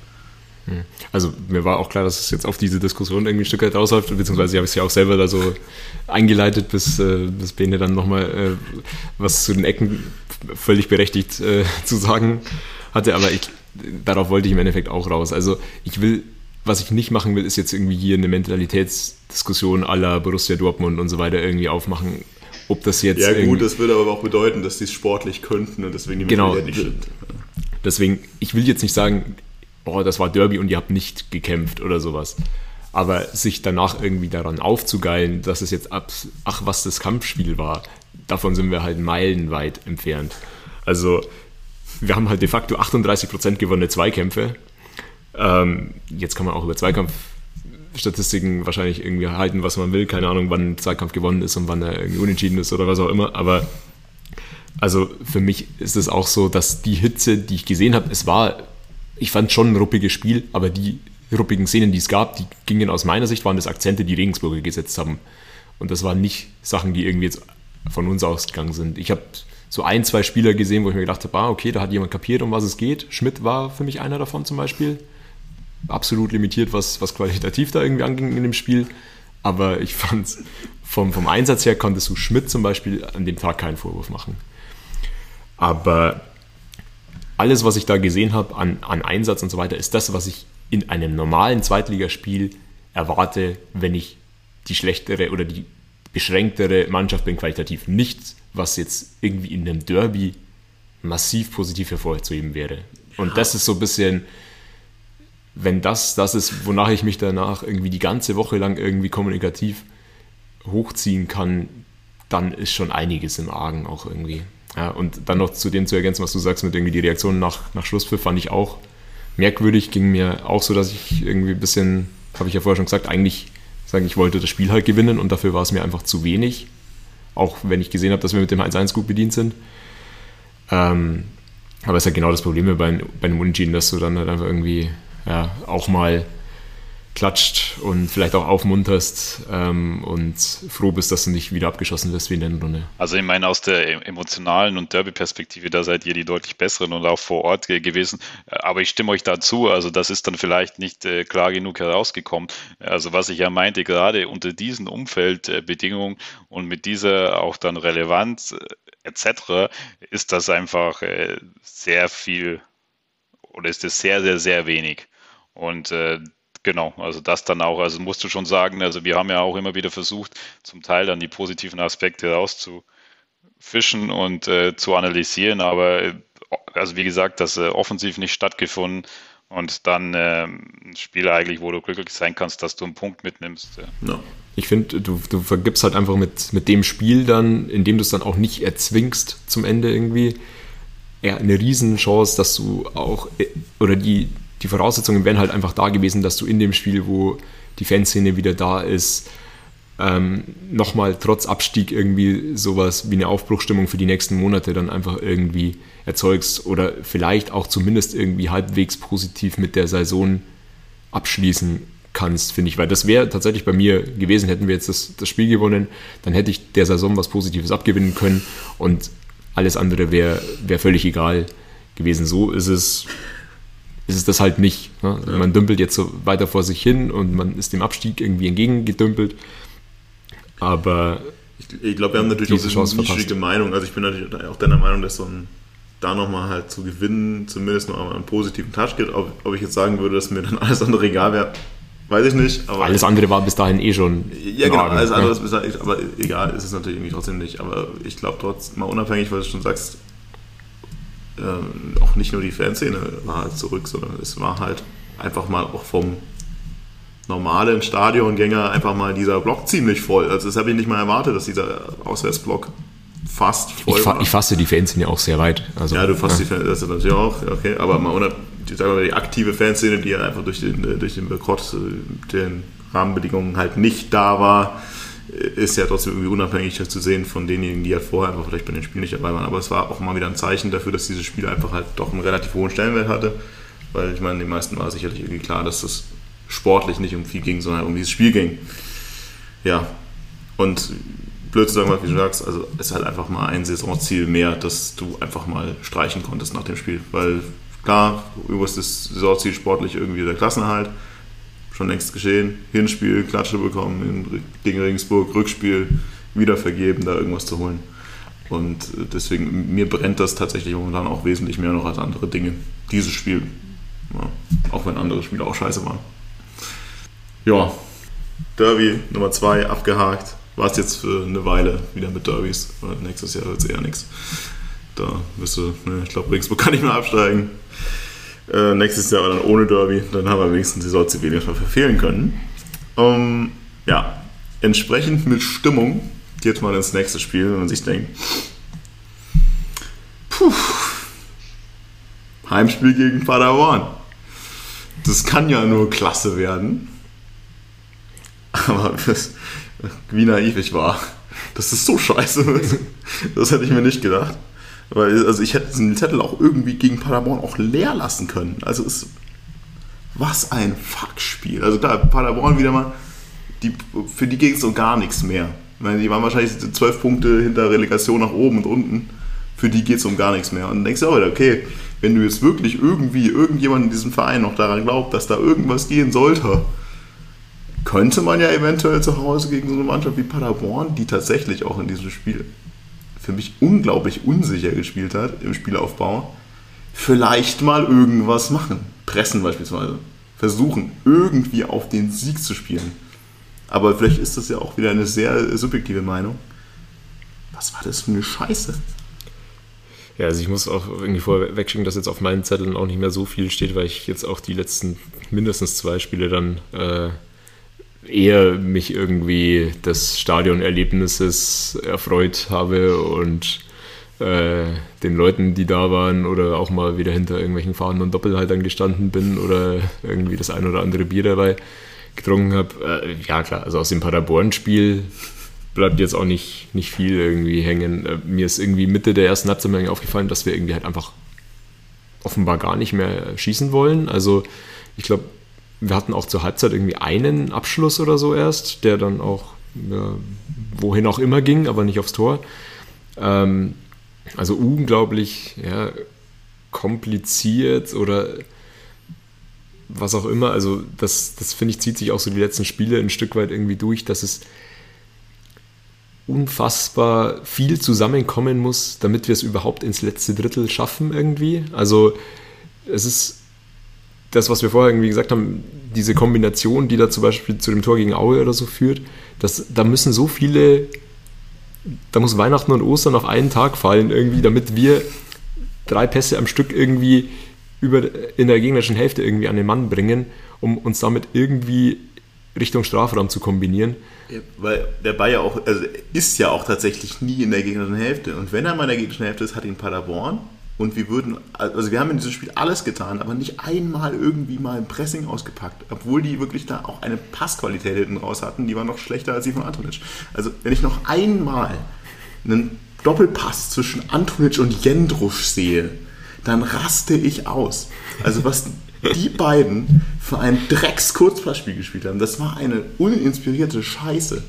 Hm. Also mir war auch klar, dass es jetzt auf diese Diskussion irgendwie ein Stück weit ausläuft, beziehungsweise habe ich es ja auch selber da so eingeleitet, bis, äh, bis Bene dann nochmal äh, was zu den Ecken völlig berechtigt äh, zu sagen hatte, aber ich, darauf wollte ich im Endeffekt auch raus. Also ich will was ich nicht machen will, ist jetzt irgendwie hier eine Mentalitätsdiskussion aller Borussia Dortmund und so weiter irgendwie aufmachen. Ob das jetzt. Ja, gut, das würde aber auch bedeuten, dass die es sportlich könnten und deswegen die genau, nicht sind. Deswegen, ich will jetzt nicht sagen, boah, das war Derby und ihr habt nicht gekämpft oder sowas. Aber sich danach irgendwie daran aufzugeilen, dass es jetzt ab, ach, was das Kampfspiel war, davon sind wir halt meilenweit entfernt. Also, wir haben halt de facto 38% gewonnene Zweikämpfe ähm, jetzt kann man auch über Zweikampfstatistiken wahrscheinlich irgendwie halten, was man will. Keine Ahnung, wann ein Zweikampf gewonnen ist und wann er irgendwie unentschieden ist oder was auch immer. Aber also für mich ist es auch so, dass die Hitze, die ich gesehen habe, es war, ich fand schon ein ruppiges Spiel, aber die ruppigen Szenen, die es gab, die gingen aus meiner Sicht, waren das Akzente, die Regensburger gesetzt haben. Und das waren nicht Sachen, die irgendwie jetzt von uns ausgegangen sind. Ich habe so ein, zwei Spieler gesehen, wo ich mir gedacht habe, ah, okay, da hat jemand kapiert, um was es geht. Schmidt war für mich einer davon zum Beispiel absolut limitiert, was, was qualitativ da irgendwie anging in dem Spiel. Aber ich fand, vom, vom Einsatz her konntest du Schmidt zum Beispiel an dem Tag keinen Vorwurf machen. Aber alles, was ich da gesehen habe an, an Einsatz und so weiter, ist das, was ich in einem normalen Zweitligaspiel erwarte, wenn ich die schlechtere oder die beschränktere Mannschaft bin qualitativ. Nichts, was jetzt irgendwie in einem Derby massiv positiv hervorzuheben wäre. Und das ist so ein bisschen wenn das das ist, wonach ich mich danach irgendwie die ganze Woche lang irgendwie kommunikativ hochziehen kann, dann ist schon einiges im Argen auch irgendwie. Ja, und dann noch zu dem zu ergänzen, was du sagst mit irgendwie die Reaktion nach, nach Schlusspfiff, fand ich auch merkwürdig. Ging mir auch so, dass ich irgendwie ein bisschen, habe ich ja vorher schon gesagt, eigentlich sagen, ich wollte das Spiel halt gewinnen und dafür war es mir einfach zu wenig. Auch wenn ich gesehen habe, dass wir mit dem 1-1 gut bedient sind. Ähm, aber es ist ja halt genau das Problem bei, bei einem Unentschieden, dass du dann halt einfach irgendwie ja, auch mal klatscht und vielleicht auch aufmunterst ähm, und froh bist, dass du nicht wieder abgeschossen wirst wie in der Runde. Also ich meine, aus der emotionalen und Derby-Perspektive, da seid ihr die deutlich besseren und auch vor Ort gewesen. Aber ich stimme euch dazu, also das ist dann vielleicht nicht äh, klar genug herausgekommen. Also was ich ja meinte, gerade unter diesen Umfeldbedingungen und mit dieser auch dann Relevanz äh, etc., ist das einfach äh, sehr viel oder ist es sehr, sehr, sehr wenig. Und äh, genau, also das dann auch, also musst du schon sagen, also wir haben ja auch immer wieder versucht, zum Teil dann die positiven Aspekte rauszufischen und äh, zu analysieren, aber äh, also wie gesagt, das äh, offensiv nicht stattgefunden und dann äh, ein Spiel eigentlich, wo du glücklich sein kannst, dass du einen Punkt mitnimmst. Ja. Ich finde, du, du vergibst halt einfach mit, mit dem Spiel dann, indem du es dann auch nicht erzwingst zum Ende irgendwie, ja, eine Riesenchance, dass du auch, äh, oder die, die Voraussetzungen wären halt einfach da gewesen, dass du in dem Spiel, wo die Fanszene wieder da ist, ähm, nochmal trotz Abstieg irgendwie sowas wie eine Aufbruchstimmung für die nächsten Monate dann einfach irgendwie erzeugst oder vielleicht auch zumindest irgendwie halbwegs positiv mit der Saison abschließen kannst, finde ich. Weil das wäre tatsächlich bei mir gewesen, hätten wir jetzt das, das Spiel gewonnen, dann hätte ich der Saison was Positives abgewinnen können und alles andere wäre wär völlig egal gewesen. So ist es ist es das halt nicht. Ne? Ja. Man dümpelt jetzt so weiter vor sich hin und man ist dem Abstieg irgendwie entgegengedümpelt. Aber ich, ich glaube, wir haben natürlich auch eine nischige Meinung. Also ich bin natürlich auch deiner Meinung, dass so ein da nochmal halt zu gewinnen, zumindest noch einen positiven Touch gibt. Ob, ob, ich jetzt sagen würde, dass mir dann alles andere egal wäre, weiß ich nicht. alles andere war bis dahin eh schon. Ja, genau, alles andere ist bis dahin, aber egal ist es natürlich irgendwie trotzdem nicht. Aber ich glaube trotzdem, mal unabhängig, weil du schon sagst, äh, auch nicht nur die Fanszene war halt zurück, sondern es war halt einfach mal auch vom normalen Stadiongänger einfach mal dieser Block ziemlich voll. Also das habe ich nicht mal erwartet, dass dieser Auswärtsblock fast voll ich, war. Ich fasse die Fanszene auch sehr weit. Also, ja, du fasst ja. die Fanszene, das ist natürlich auch, okay, aber mal unab, die, sagen wir, die aktive Fanszene, die ja einfach durch den, durch den Boykott, äh, den Rahmenbedingungen halt nicht da war, ist ja trotzdem irgendwie unabhängig zu sehen von denjenigen, die halt vorher einfach vielleicht bei den Spielen nicht dabei waren. Aber es war auch mal wieder ein Zeichen dafür, dass dieses Spiel einfach halt doch einen relativ hohen Stellenwert hatte. Weil ich meine, den meisten war sicherlich irgendwie klar, dass das sportlich nicht um viel ging, sondern um dieses Spiel ging. Ja, und blöd zu sagen, wie du sagst, also es ist halt einfach mal ein Saisonziel mehr, dass du einfach mal streichen konntest nach dem Spiel. Weil klar, übers das Saisonziel sportlich irgendwie der Klassenerhalt, schon längst geschehen. Hinspiel, Klatsche bekommen gegen Regensburg, Rückspiel, wieder vergeben, da irgendwas zu holen. Und deswegen, mir brennt das tatsächlich momentan auch wesentlich mehr noch als andere Dinge. Dieses Spiel. Ja, auch wenn andere Spiele auch scheiße waren. Ja, Derby Nummer 2 abgehakt. War es jetzt für eine Weile wieder mit Derbys. Nächstes Jahr wird es eher nichts. Da wirst du, ne, ich glaube, Regensburg kann nicht mehr absteigen. Äh, nächstes Jahr dann ohne Derby. Dann haben wir wenigstens die Saison verfehlen können. Ähm, ja, entsprechend mit Stimmung geht man ins nächste Spiel, wenn man sich denkt, puh, Heimspiel gegen Paderborn. Das kann ja nur klasse werden. Aber das, wie naiv ich war, dass es so scheiße wird, das hätte ich mir nicht gedacht. Weil, also ich hätte diesen Zettel auch irgendwie gegen Paderborn auch leer lassen können. Also es, was ein Fuckspiel. Also da Paderborn wieder mal, die, für die ging es um gar nichts mehr. Meine, die waren wahrscheinlich zwölf Punkte hinter Relegation nach oben und unten. Für die geht es um gar nichts mehr. Und dann denkst du auch wieder, okay, wenn du jetzt wirklich irgendwie irgendjemand in diesem Verein noch daran glaubt, dass da irgendwas gehen sollte, könnte man ja eventuell zu Hause gegen so eine Mannschaft wie Paderborn, die tatsächlich auch in diesem Spiel für mich unglaublich unsicher gespielt hat im Spielaufbau, vielleicht mal irgendwas machen. Pressen beispielsweise. Versuchen, irgendwie auf den Sieg zu spielen. Aber vielleicht ist das ja auch wieder eine sehr subjektive Meinung. Was war das für eine Scheiße? Ja, also ich muss auch irgendwie vorwegschicken, dass jetzt auf meinen Zetteln auch nicht mehr so viel steht, weil ich jetzt auch die letzten mindestens zwei Spiele dann äh, eher mich irgendwie des Stadionerlebnisses erfreut habe und äh, den Leuten, die da waren oder auch mal wieder hinter irgendwelchen Fahnen und Doppelhaltern gestanden bin oder irgendwie das ein oder andere Bier dabei getrunken habe. Äh, ja klar, also aus dem Paderborn-Spiel bleibt jetzt auch nicht, nicht viel irgendwie hängen. Äh, mir ist irgendwie Mitte der ersten Halbzeit aufgefallen, dass wir irgendwie halt einfach offenbar gar nicht mehr schießen wollen. Also ich glaube, wir hatten auch zur Halbzeit irgendwie einen Abschluss oder so erst, der dann auch ja, wohin auch immer ging, aber nicht aufs Tor. Ähm, also unglaublich ja, kompliziert oder was auch immer. Also das, das finde ich, zieht sich auch so die letzten Spiele ein Stück weit irgendwie durch, dass es unfassbar viel zusammenkommen muss, damit wir es überhaupt ins letzte Drittel schaffen irgendwie. Also es ist das, was wir vorher irgendwie gesagt haben, diese Kombination, die da zum Beispiel zu dem Tor gegen Aue oder so führt, das, da müssen so viele, da muss Weihnachten und Ostern auf einen Tag fallen irgendwie, damit wir drei Pässe am Stück irgendwie über, in der gegnerischen Hälfte irgendwie an den Mann bringen, um uns damit irgendwie Richtung Strafraum zu kombinieren. Ja, weil der Bayer auch, also ist ja auch tatsächlich nie in der gegnerischen Hälfte. Und wenn er mal in der gegnerischen Hälfte ist, hat ihn Paderborn. Und wir würden, also wir haben in diesem Spiel alles getan, aber nicht einmal irgendwie mal ein Pressing ausgepackt. Obwohl die wirklich da auch eine Passqualität hinten raus hatten, die war noch schlechter als die von Antonic. Also wenn ich noch einmal einen Doppelpass zwischen Antonic und Jendrusch sehe, dann raste ich aus. Also was die beiden für ein Drecks-Kurzpassspiel gespielt haben, das war eine uninspirierte Scheiße.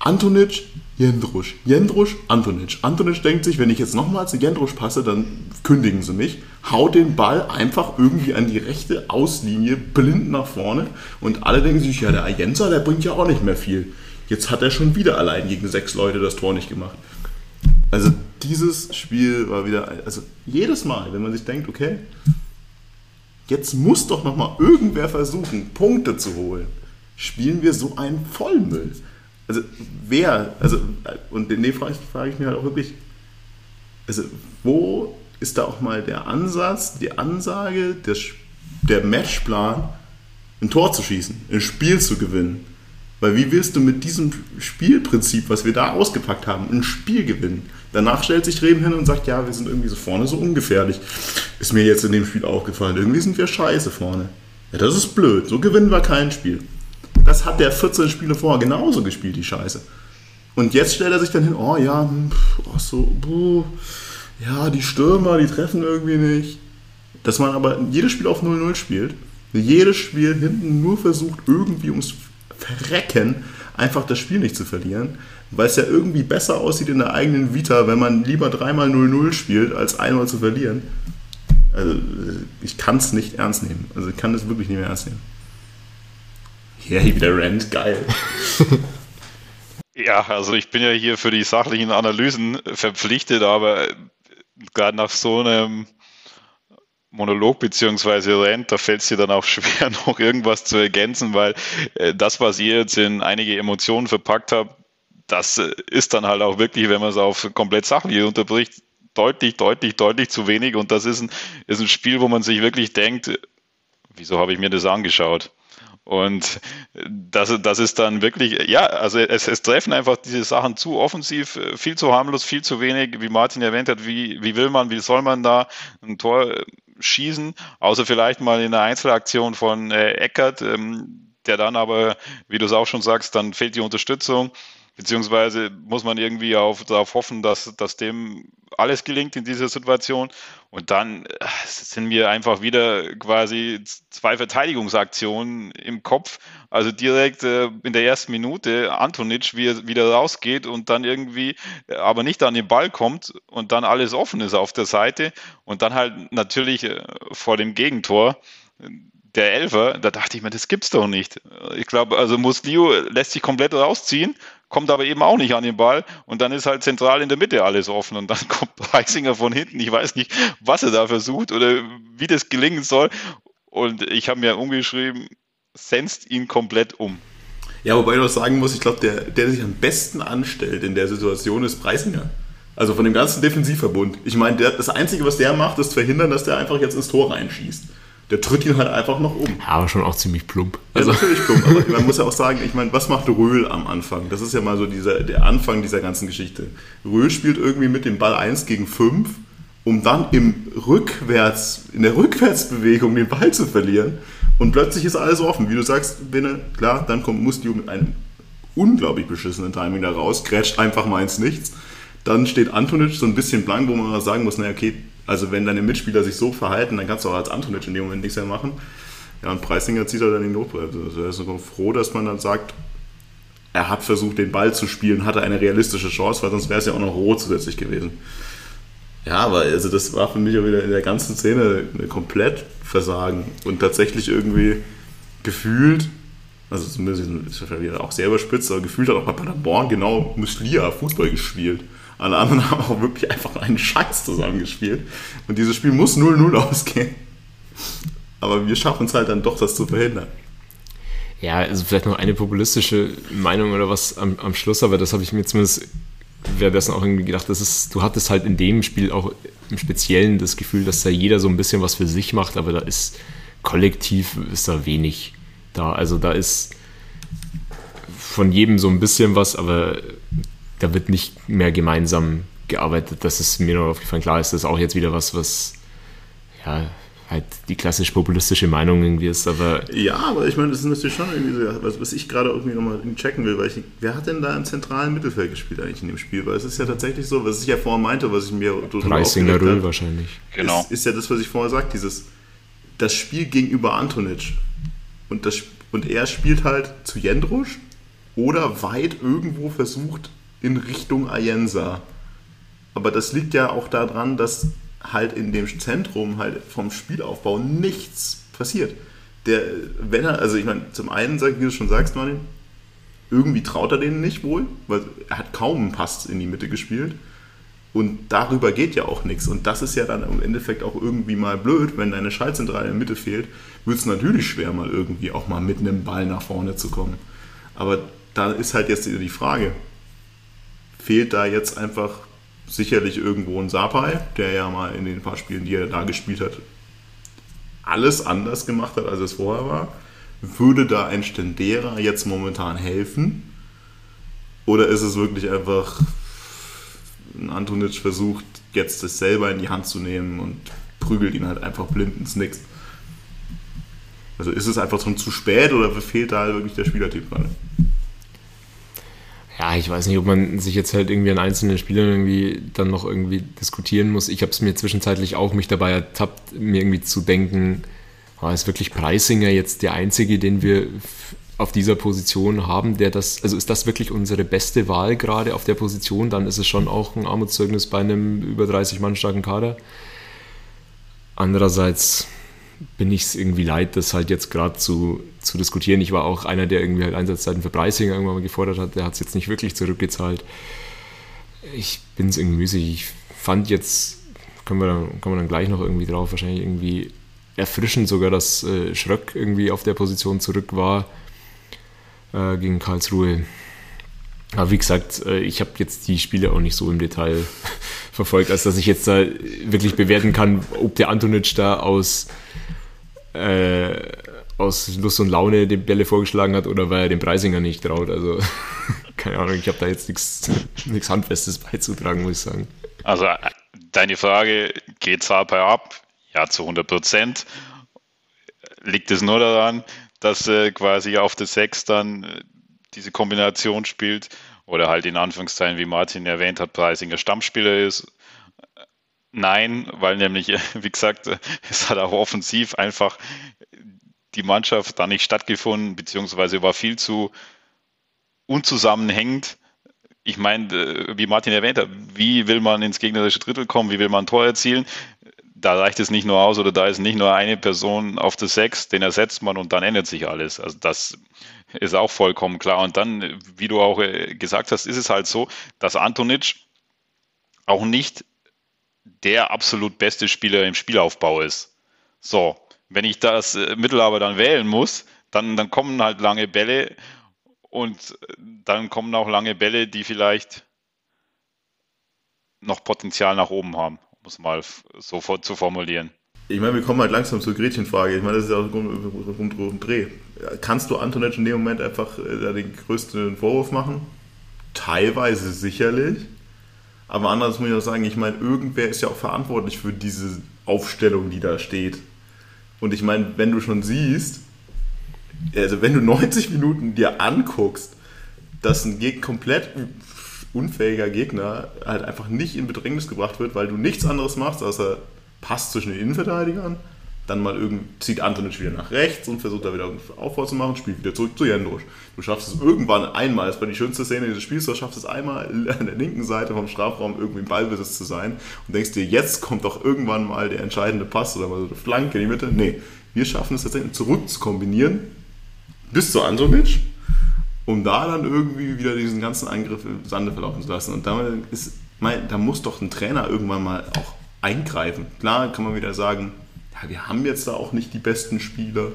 Antonic, Jendrusch, Jendrusch, Antonic. Antonic denkt sich, wenn ich jetzt nochmal zu Jendrusch passe, dann kündigen sie mich. Haut den Ball einfach irgendwie an die rechte Auslinie blind nach vorne und alle denken sich, ja, der Ayensa, der bringt ja auch nicht mehr viel. Jetzt hat er schon wieder allein gegen sechs Leute das Tor nicht gemacht. Also dieses Spiel war wieder, also jedes Mal, wenn man sich denkt, okay, jetzt muss doch noch mal irgendwer versuchen, Punkte zu holen, spielen wir so einen Vollmüll. Also wer, also und den frage ich, frage ich mir halt auch wirklich, also wo ist da auch mal der Ansatz, die Ansage, der, der Matchplan, ein Tor zu schießen, ein Spiel zu gewinnen? Weil wie willst du mit diesem Spielprinzip, was wir da ausgepackt haben, ein Spiel gewinnen? Danach stellt sich Reben hin und sagt, ja, wir sind irgendwie so vorne so ungefährlich. Ist mir jetzt in dem Spiel aufgefallen. Irgendwie sind wir scheiße vorne. Ja, das ist blöd. So gewinnen wir kein Spiel. Das hat der 14 Spiele vorher genauso gespielt, die Scheiße. Und jetzt stellt er sich dann hin, oh ja, ach so, buh, ja, die Stürmer, die treffen irgendwie nicht. Dass man aber jedes Spiel auf 0-0 spielt, jedes Spiel hinten nur versucht, irgendwie ums Verrecken einfach das Spiel nicht zu verlieren, weil es ja irgendwie besser aussieht in der eigenen Vita, wenn man lieber dreimal 0-0 spielt, als einmal zu verlieren. Also ich kann es nicht ernst nehmen. Also ich kann es wirklich nicht mehr ernst nehmen. Ja, yeah, wieder Rent, geil. ja, also ich bin ja hier für die sachlichen Analysen verpflichtet, aber gerade nach so einem Monolog beziehungsweise Rant, da fällt es dir dann auch schwer, noch irgendwas zu ergänzen, weil äh, das, was ihr jetzt in einige Emotionen verpackt habt, das äh, ist dann halt auch wirklich, wenn man es auf komplett sachlich unterbricht, deutlich, deutlich, deutlich zu wenig. Und das ist ein, ist ein Spiel, wo man sich wirklich denkt, wieso habe ich mir das angeschaut? Und das, das ist dann wirklich, ja, also es, es treffen einfach diese Sachen zu offensiv, viel zu harmlos, viel zu wenig, wie Martin erwähnt hat, wie, wie will man, wie soll man da ein Tor schießen, außer vielleicht mal in einer Einzelaktion von äh, Eckert, ähm, der dann aber, wie du es auch schon sagst, dann fehlt die Unterstützung. Beziehungsweise muss man irgendwie auf, darauf hoffen, dass, dass dem alles gelingt in dieser Situation. Und dann äh, sind mir einfach wieder quasi zwei Verteidigungsaktionen im Kopf. Also direkt äh, in der ersten Minute Antonic, wie er wieder rausgeht und dann irgendwie äh, aber nicht an den Ball kommt und dann alles offen ist auf der Seite. Und dann halt natürlich vor dem Gegentor der Elfer, da dachte ich mir, das gibt's doch nicht. Ich glaube, also Muslio lässt sich komplett rausziehen kommt aber eben auch nicht an den Ball und dann ist halt zentral in der Mitte alles offen und dann kommt Reisinger von hinten. Ich weiß nicht, was er da versucht oder wie das gelingen soll. Und ich habe mir umgeschrieben, senzt ihn komplett um. Ja, wobei ich auch sagen muss, ich glaube, der, der sich am besten anstellt in der Situation ist Preisinger. Also von dem ganzen Defensivverbund. Ich meine, das Einzige, was der macht, ist verhindern, dass der einfach jetzt ins Tor reinschießt der tritt ihn halt einfach noch um. Ja, aber schon auch ziemlich plump. Also. Ja, natürlich plump. Aber man muss ja auch sagen, ich meine, was macht Röhl am Anfang? Das ist ja mal so dieser, der Anfang dieser ganzen Geschichte. Röhl spielt irgendwie mit dem Ball 1 gegen 5, um dann im Rückwärts, in der Rückwärtsbewegung den Ball zu verlieren. Und plötzlich ist alles offen. Wie du sagst, Binne, klar, dann kommt Mustio mit einem unglaublich beschissenen Timing da raus, grätscht einfach mal ins Nichts. Dann steht Antonic so ein bisschen blank, wo man sagen muss, naja, okay, also wenn deine Mitspieler sich so verhalten, dann kannst du auch als Antonic in dem Moment nichts mehr machen. Ja, und Preisinger zieht halt dann die Notbremse. Also er ist froh, dass man dann sagt, er hat versucht, den Ball zu spielen, hatte eine realistische Chance, weil sonst wäre es ja auch noch rot zusätzlich gewesen. Ja, aber also das war für mich auch wieder in der ganzen Szene eine komplett Versagen und tatsächlich irgendwie gefühlt, also zumindest ist er wieder auch selber spitz, aber gefühlt hat auch bei Paderborn genau Muslia Fußball gespielt. Alle anderen haben auch wirklich einfach einen Scheiß zusammengespielt. Und dieses Spiel muss 0-0 ausgehen. Aber wir schaffen es halt dann doch, das zu verhindern. Ja, also vielleicht noch eine populistische Meinung oder was am, am Schluss, aber das habe ich mir zumindest währenddessen auch irgendwie gedacht, das ist, du hattest halt in dem Spiel auch im Speziellen das Gefühl, dass da jeder so ein bisschen was für sich macht, aber da ist kollektiv ist da wenig da. Also da ist von jedem so ein bisschen was, aber da wird nicht mehr gemeinsam gearbeitet. Das ist mir noch aufgefallen. Klar ist das auch jetzt wieder was, was ja halt die klassisch populistische Meinung irgendwie ist, aber. Ja, aber ich meine, das ist natürlich schon irgendwie so, was, was ich gerade irgendwie nochmal checken will, weil ich, wer hat denn da im zentralen Mittelfeld gespielt eigentlich in dem Spiel? Weil es ist ja tatsächlich so, was ich ja vorher meinte, was ich mir Preisinger Röhl wahrscheinlich. Genau. Ist, ist ja das, was ich vorher sagte, dieses das Spiel gegenüber Antonic und, das, und er spielt halt zu Jendrusch oder weit irgendwo versucht, in Richtung Ayensa. Aber das liegt ja auch daran, dass halt in dem Zentrum halt vom Spielaufbau nichts passiert. Der, wenn er, also ich meine, zum einen, wie du schon sagst, Martin, irgendwie traut er denen nicht wohl, weil er hat kaum einen Pass in die Mitte gespielt. Und darüber geht ja auch nichts. Und das ist ja dann im Endeffekt auch irgendwie mal blöd, wenn deine Schaltzentrale in der Mitte fehlt, wird es natürlich schwer, mal irgendwie auch mal mit einem Ball nach vorne zu kommen. Aber da ist halt jetzt die Frage, fehlt da jetzt einfach sicherlich irgendwo ein Sapai, der ja mal in den paar Spielen, die er da gespielt hat, alles anders gemacht hat, als es vorher war. Würde da ein Stendera jetzt momentan helfen? Oder ist es wirklich einfach ein Antonic versucht, jetzt das selber in die Hand zu nehmen und prügelt ihn halt einfach blind ins Nix? Also ist es einfach schon zu spät oder fehlt da halt wirklich der Spielertyp gerade? Ja, ich weiß nicht, ob man sich jetzt halt irgendwie an einzelnen Spielern irgendwie dann noch irgendwie diskutieren muss. Ich habe es mir zwischenzeitlich auch mich dabei ertappt, mir irgendwie zu denken, Ah, ist wirklich Preisinger jetzt der einzige, den wir auf dieser Position haben, der das, also ist das wirklich unsere beste Wahl gerade auf der Position, dann ist es schon auch ein Armutszeugnis bei einem über 30 Mann starken Kader. Andererseits bin ich es irgendwie leid, das halt jetzt gerade zu, zu diskutieren. Ich war auch einer, der irgendwie halt Einsatzzeiten für Preisinger irgendwann mal gefordert hat, der hat es jetzt nicht wirklich zurückgezahlt. Ich bin es irgendwie müßig. Ich fand jetzt, können wir, dann, kommen wir dann gleich noch irgendwie drauf, wahrscheinlich irgendwie erfrischend sogar, dass äh, Schröck irgendwie auf der Position zurück war äh, gegen Karlsruhe. Aber wie gesagt, äh, ich habe jetzt die Spiele auch nicht so im Detail verfolgt, als dass ich jetzt da wirklich bewerten kann, ob der Antonic da aus, äh, aus Lust und Laune die Bälle vorgeschlagen hat oder weil er dem Preisinger nicht traut. Also keine Ahnung, ich habe da jetzt nichts Handfestes beizutragen, muss ich sagen. Also äh, deine Frage, geht Zapai ab? Ja, zu 100 Prozent. Liegt es nur daran, dass äh, quasi auf der 6 dann äh, diese Kombination spielt oder halt in Anführungszeichen, wie Martin erwähnt hat, Preisinger Stammspieler ist? Nein, weil nämlich, wie gesagt, es hat auch offensiv einfach die Mannschaft da nicht stattgefunden, beziehungsweise war viel zu unzusammenhängend ich meine, äh, wie Martin erwähnt hat, wie will man ins gegnerische Drittel kommen, wie will man ein Tor erzielen? Da reicht es nicht nur aus oder da ist nicht nur eine Person auf der Sechs, den ersetzt man und dann ändert sich alles. Also das ist auch vollkommen klar. Und dann, wie du auch äh, gesagt hast, ist es halt so, dass Antonic auch nicht der absolut beste Spieler im Spielaufbau ist. So, wenn ich das äh, Mittel aber dann wählen muss, dann, dann kommen halt lange Bälle und dann kommen auch lange Bälle, die vielleicht noch Potenzial nach oben haben, um es mal so zu formulieren. Ich meine, wir kommen halt langsam zur Gretchenfrage. Ich meine, das ist ja auch rund um Dreh. Kannst du Antoinette in dem Moment einfach äh, den größten Vorwurf machen? Teilweise sicherlich. Aber andererseits muss ich auch sagen, ich meine, irgendwer ist ja auch verantwortlich für diese Aufstellung, die da steht. Und ich meine, wenn du schon siehst, also wenn du 90 Minuten dir anguckst, dass ein Geg komplett unfähiger Gegner halt einfach nicht in Bedrängnis gebracht wird, weil du nichts anderes machst, außer Pass zwischen den Innenverteidigern, dann mal irgend, zieht Antonic wieder nach rechts und versucht da wieder Aufbau zu machen, spielt wieder zurück zu Jendrusch. Du schaffst es irgendwann einmal, das war die schönste Szene dieses Spiels, du schaffst es einmal an der linken Seite vom Strafraum irgendwie im Ballbesitz zu sein und denkst dir, jetzt kommt doch irgendwann mal der entscheidende Pass oder mal so eine Flanke in die Mitte. Nee, wir schaffen es tatsächlich zurück zu kombinieren bis zu Androvic, um da dann irgendwie wieder diesen ganzen Angriff im Sande verlaufen zu lassen. Und damit ist, mein, da muss doch ein Trainer irgendwann mal auch eingreifen. Klar kann man wieder sagen, ja, wir haben jetzt da auch nicht die besten Spieler.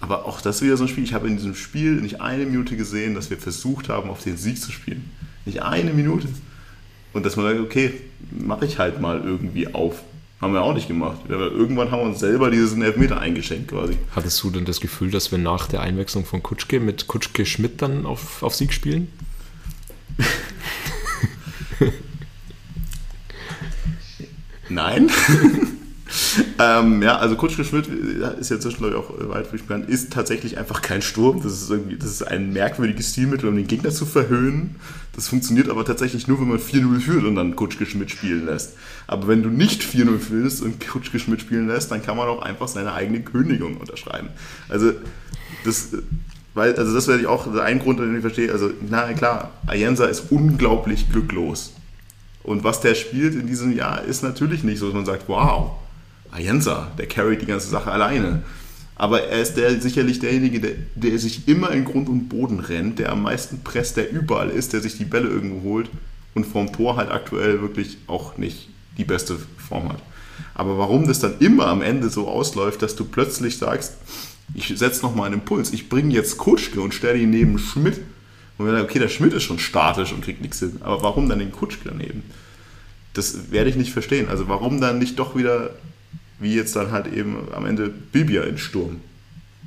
Aber auch das ist wieder so ein Spiel. Ich habe in diesem Spiel nicht eine Minute gesehen, dass wir versucht haben, auf den Sieg zu spielen. Nicht eine Minute. Und dass man sagt, okay, mache ich halt mal irgendwie auf. Haben wir auch nicht gemacht. Irgendwann haben wir uns selber diesen Elfmeter eingeschenkt quasi. Hattest du denn das Gefühl, dass wir nach der Einwechslung von Kutschke mit Kutschke Schmidt dann auf, auf Sieg spielen? Nein. ähm, ja, also Kutschke Schmidt ist ja zwischendurch auch weit bekannt, ist tatsächlich einfach kein Sturm. Das ist, irgendwie, das ist ein merkwürdiges Stilmittel, um den Gegner zu verhöhnen. Das funktioniert aber tatsächlich nur, wenn man 4-0 führt und dann Kutschke Schmidt spielen lässt. Aber wenn du nicht 4-0 führst und Kutschke Schmidt spielen lässt, dann kann man auch einfach seine eigene Kündigung unterschreiben. Also das, weil, also das wäre auch ein Grund, den ich verstehe. Also, na klar, Ayensa ist unglaublich glücklos. Und was der spielt in diesem Jahr ist natürlich nicht so, dass man sagt, wow, Ayensa, der carryt die ganze Sache alleine. Aber er ist der, sicherlich derjenige, der, der sich immer in Grund und Boden rennt, der am meisten presst, der überall ist, der sich die Bälle irgendwo holt und vom Tor halt aktuell wirklich auch nicht die beste Form hat. Aber warum das dann immer am Ende so ausläuft, dass du plötzlich sagst, ich setze nochmal einen Impuls, ich bringe jetzt Kutschke und stelle ihn neben Schmidt. Und wir sagen, okay, der Schmidt ist schon statisch und kriegt nichts hin. Aber warum dann den Kutschke daneben? Das werde ich nicht verstehen. Also warum dann nicht doch wieder wie jetzt dann halt eben am Ende Bibia in Sturm.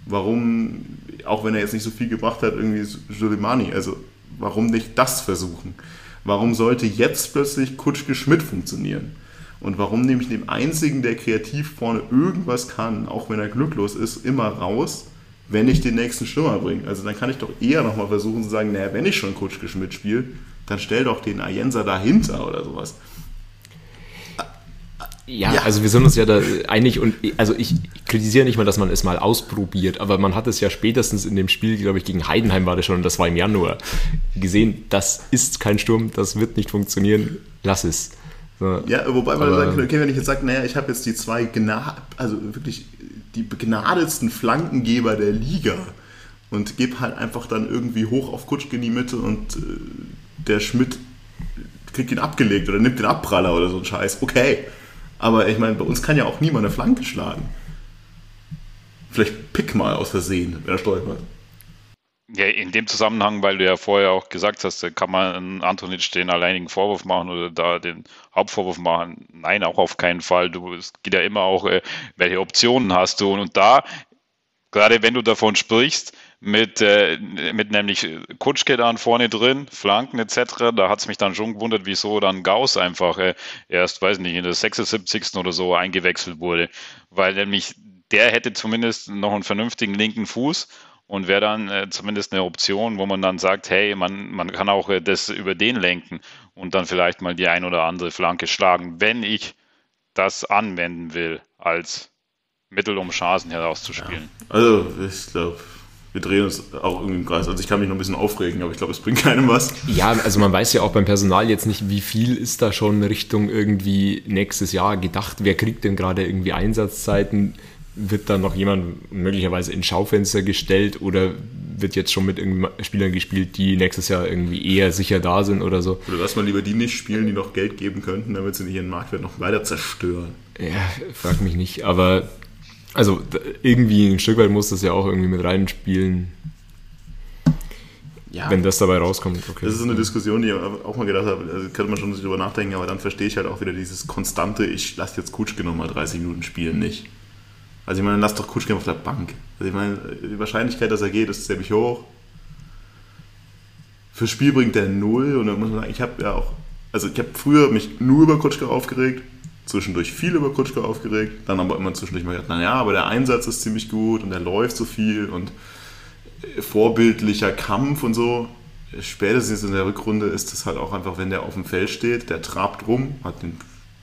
Warum, auch wenn er jetzt nicht so viel gebracht hat, irgendwie Soleimani, also warum nicht das versuchen? Warum sollte jetzt plötzlich Kutschke Schmidt funktionieren? Und warum nehme ich dem einzigen, der kreativ vorne irgendwas kann, auch wenn er glücklos ist, immer raus, wenn ich den nächsten Stürmer bringe? Also dann kann ich doch eher nochmal versuchen zu sagen, naja, wenn ich schon Kutschke Schmidt spiele, dann stell doch den Ayensa dahinter oder sowas ja, ja, also wir sind uns ja da einig und also ich kritisiere nicht mal, dass man es mal ausprobiert, aber man hat es ja spätestens in dem Spiel, glaube ich, gegen Heidenheim war das schon, und das war im Januar, gesehen, das ist kein Sturm, das wird nicht funktionieren, lass es. So, ja, wobei man sagen könnte, okay, wenn ich jetzt sage, naja, ich habe jetzt die zwei, Gna also wirklich die begnadetsten Flankengeber der Liga und gebe halt einfach dann irgendwie hoch auf Kutschke in die Mitte und äh, der Schmidt kriegt ihn abgelegt oder nimmt den Abpraller oder so ein Scheiß. Okay. Aber ich meine, bei uns kann ja auch niemand eine Flanke schlagen. Vielleicht pick mal aus Versehen, wenn er stolpert. Ja, in dem Zusammenhang, weil du ja vorher auch gesagt hast, kann man Antonic den alleinigen Vorwurf machen oder da den Hauptvorwurf machen. Nein, auch auf keinen Fall. Du, es geht ja immer auch, äh, welche Optionen hast du. Und, und da, gerade wenn du davon sprichst, mit, äh, mit nämlich Kutschke dann vorne drin, Flanken etc. Da hat es mich dann schon gewundert, wieso dann Gauss einfach äh, erst, weiß nicht, in der 76. oder so eingewechselt wurde. Weil nämlich der hätte zumindest noch einen vernünftigen linken Fuß und wäre dann äh, zumindest eine Option, wo man dann sagt, hey, man, man kann auch äh, das über den lenken und dann vielleicht mal die ein oder andere Flanke schlagen, wenn ich das anwenden will als Mittel, um Chancen herauszuspielen. Ja. Also ich glaube, wir drehen uns auch irgendwie im Kreis. Also ich kann mich noch ein bisschen aufregen, aber ich glaube, es bringt keinem was. Ja, also man weiß ja auch beim Personal jetzt nicht, wie viel ist da schon Richtung irgendwie nächstes Jahr gedacht. Wer kriegt denn gerade irgendwie Einsatzzeiten? Wird da noch jemand möglicherweise ins Schaufenster gestellt oder wird jetzt schon mit Spielern gespielt, die nächstes Jahr irgendwie eher sicher da sind oder so? Oder lass mal lieber die nicht spielen, die noch Geld geben könnten, damit sie nicht ihren Marktwert noch weiter zerstören. Ja, frag mich nicht, aber also irgendwie ein Stück weit muss das ja auch irgendwie mit reinspielen. Ja. Wenn das dabei rauskommt, okay. Das ist eine Diskussion, die ich auch mal gedacht habe, also könnte man schon drüber nachdenken, aber dann verstehe ich halt auch wieder dieses konstante, ich lasse jetzt Kutschke nochmal 30 Minuten spielen, nicht. Also ich meine, lass doch Kutschke auf der Bank. Also ich meine, die Wahrscheinlichkeit, dass er geht, ist ziemlich hoch. Fürs Spiel bringt er null und dann muss man sagen, ich habe ja auch, also ich habe früher mich nur über Kutschke aufgeregt, zwischendurch viel über Kutschke aufgeregt, dann aber immer zwischendurch mal gedacht, naja, aber der Einsatz ist ziemlich gut und er läuft so viel und äh, vorbildlicher Kampf und so. Spätestens in der Rückrunde ist es halt auch einfach, wenn der auf dem Feld steht, der trabt rum, hat den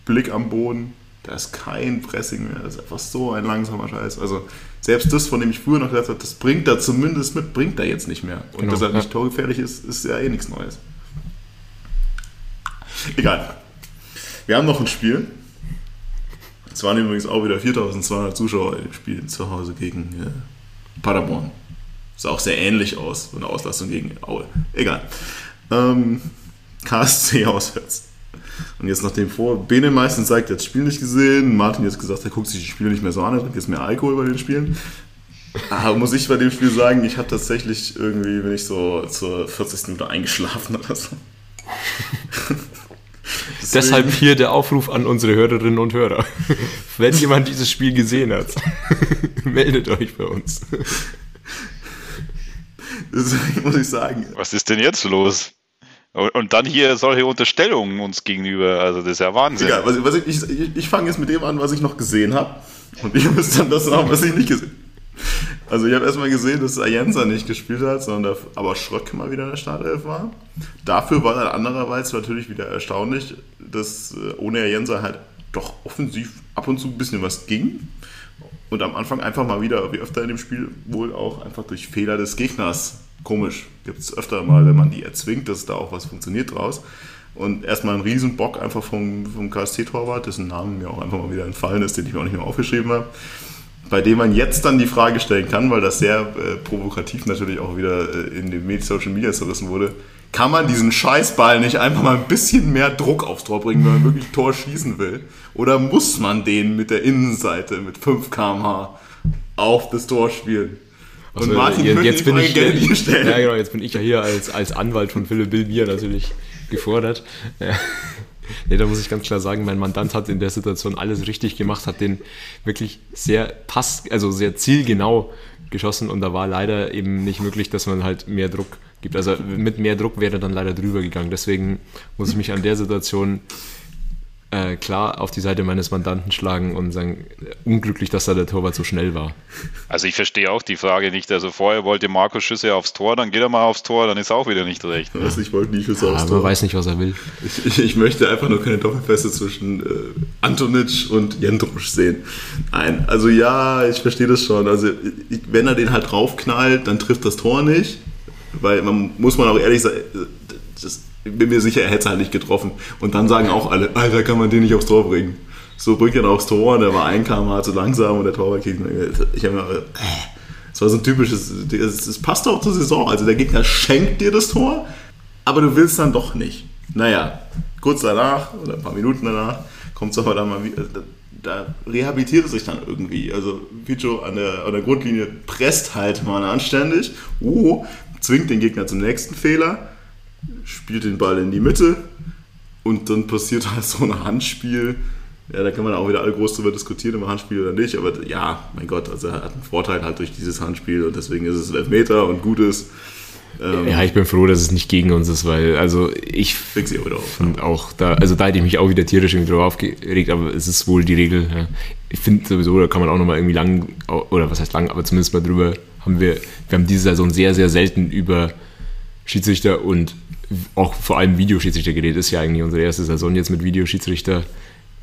Blick am Boden, da ist kein Pressing mehr, das ist einfach so ein langsamer Scheiß. Also selbst das, von dem ich früher noch gedacht habe, das bringt er zumindest mit, bringt er jetzt nicht mehr. Und genau, dass er nicht torgefährlich ist, ist ja eh nichts Neues. Egal. Wir haben noch ein Spiel. Es waren übrigens auch wieder 4200 Zuschauer im Spiel zu Hause gegen äh, Paderborn. Sah auch sehr ähnlich aus, von der Auslastung gegen Aue. Egal. Ähm, KSC auswärts. Und jetzt nachdem vor Bene meistens sagt, er hat das Spiel nicht gesehen, Martin jetzt gesagt, er guckt sich die Spiele nicht mehr so an, er trinkt jetzt mehr Alkohol bei den Spielen. Aber muss ich bei dem Spiel sagen, ich habe tatsächlich irgendwie, bin ich so zur 40. Minute eingeschlafen oder so. Deshalb hier der Aufruf an unsere Hörerinnen und Hörer. Wenn jemand dieses Spiel gesehen hat, meldet euch bei uns. Deswegen muss ich sagen. Was ist denn jetzt los? Und dann hier solche Unterstellungen uns gegenüber. Also das ist ja Wahnsinn. Egal, was, was ich, ich, ich fange jetzt mit dem an, was ich noch gesehen habe. Und ihr müsst dann das sagen, was ich nicht gesehen habe. Also ich habe erstmal gesehen, dass Ayensa nicht gespielt hat, sondern aber Schröck mal wieder in der Startelf war. Dafür war dann andererseits natürlich wieder erstaunlich, dass äh, ohne Ayensa halt doch offensiv ab und zu ein bisschen was ging. Und am Anfang einfach mal wieder, wie öfter in dem Spiel, wohl auch einfach durch Fehler des Gegners. Komisch. Gibt es öfter mal, wenn man die erzwingt, dass da auch was funktioniert draus. Und erstmal ein Riesenbock einfach vom, vom KSC-Torwart, dessen Namen mir auch einfach mal wieder entfallen ist, den ich mir auch nicht mehr aufgeschrieben habe bei dem man jetzt dann die Frage stellen kann, weil das sehr äh, provokativ natürlich auch wieder äh, in den Social Media zerrissen wurde, kann man diesen Scheißball nicht einfach mal ein bisschen mehr Druck aufs Tor bringen, wenn man wirklich Tor schießen will? Oder muss man den mit der Innenseite mit 5 km/h auf das Tor spielen? Und also, Martin jetzt, jetzt bin ich, ja, genau, jetzt bin ich ja hier als, als Anwalt von Philipp Bilbier natürlich gefordert. Ja. Nee, da muss ich ganz klar sagen, mein Mandant hat in der Situation alles richtig gemacht, hat den wirklich sehr pass, also sehr zielgenau geschossen und da war leider eben nicht möglich, dass man halt mehr Druck gibt. Also mit mehr Druck wäre er dann leider drüber gegangen. Deswegen muss ich mich an der Situation äh, klar auf die Seite meines Mandanten schlagen und sagen, unglücklich, dass da der Torwart so schnell war. Also ich verstehe auch die Frage nicht. Also vorher wollte Markus Schüsse aufs Tor, dann geht er mal aufs Tor, dann ist auch wieder nicht recht. Ne? Also ich wollte nie Schüsse ja, aufs Tor. Man weiß nicht, was er will. Ich, ich, ich möchte einfach nur keine Doppelfeste zwischen äh, Antonic und Jendrusch sehen. Nein, also ja, ich verstehe das schon. Also ich, wenn er den halt draufknallt, dann trifft das Tor nicht. Weil man muss man auch ehrlich sagen, das bin mir sicher, er hätte es halt nicht getroffen. Und dann sagen auch alle, Alter, kann man den nicht aufs Tor bringen. So bringt er aufs Tor und er war ein km zu langsam und der Torwart kriegt. Ich habe mir, äh, das war so ein typisches, es passt auch zur Saison. Also der Gegner schenkt dir das Tor, aber du willst dann doch nicht. Naja, kurz danach oder ein paar Minuten danach kommt es aber dann mal wieder. Da rehabilitiert es sich dann irgendwie. Also Picho an der, an der Grundlinie presst halt mal anständig, uh, zwingt den Gegner zum nächsten Fehler spielt den Ball in die Mitte und dann passiert halt so ein Handspiel. Ja, da kann man auch wieder alle groß darüber diskutieren, ob Handspiel oder nicht. Aber ja, mein Gott, also er hat einen Vorteil halt durch dieses Handspiel und deswegen ist es ein Elfmeter und gut ist. Ähm, ja, ich bin froh, dass es nicht gegen uns ist, weil also ich finde auch da, also da hätte ich mich auch wieder tierisch irgendwie drauf aufgeregt, aber es ist wohl die Regel. Ja. Ich finde sowieso, da kann man auch nochmal irgendwie lang, oder was heißt lang, aber zumindest mal drüber haben wir, wir haben diese Saison sehr, sehr selten über Schiedsrichter und auch vor allem Videoschiedsrichter geredet. Ist ja eigentlich unsere erste Saison jetzt mit Videoschiedsrichter.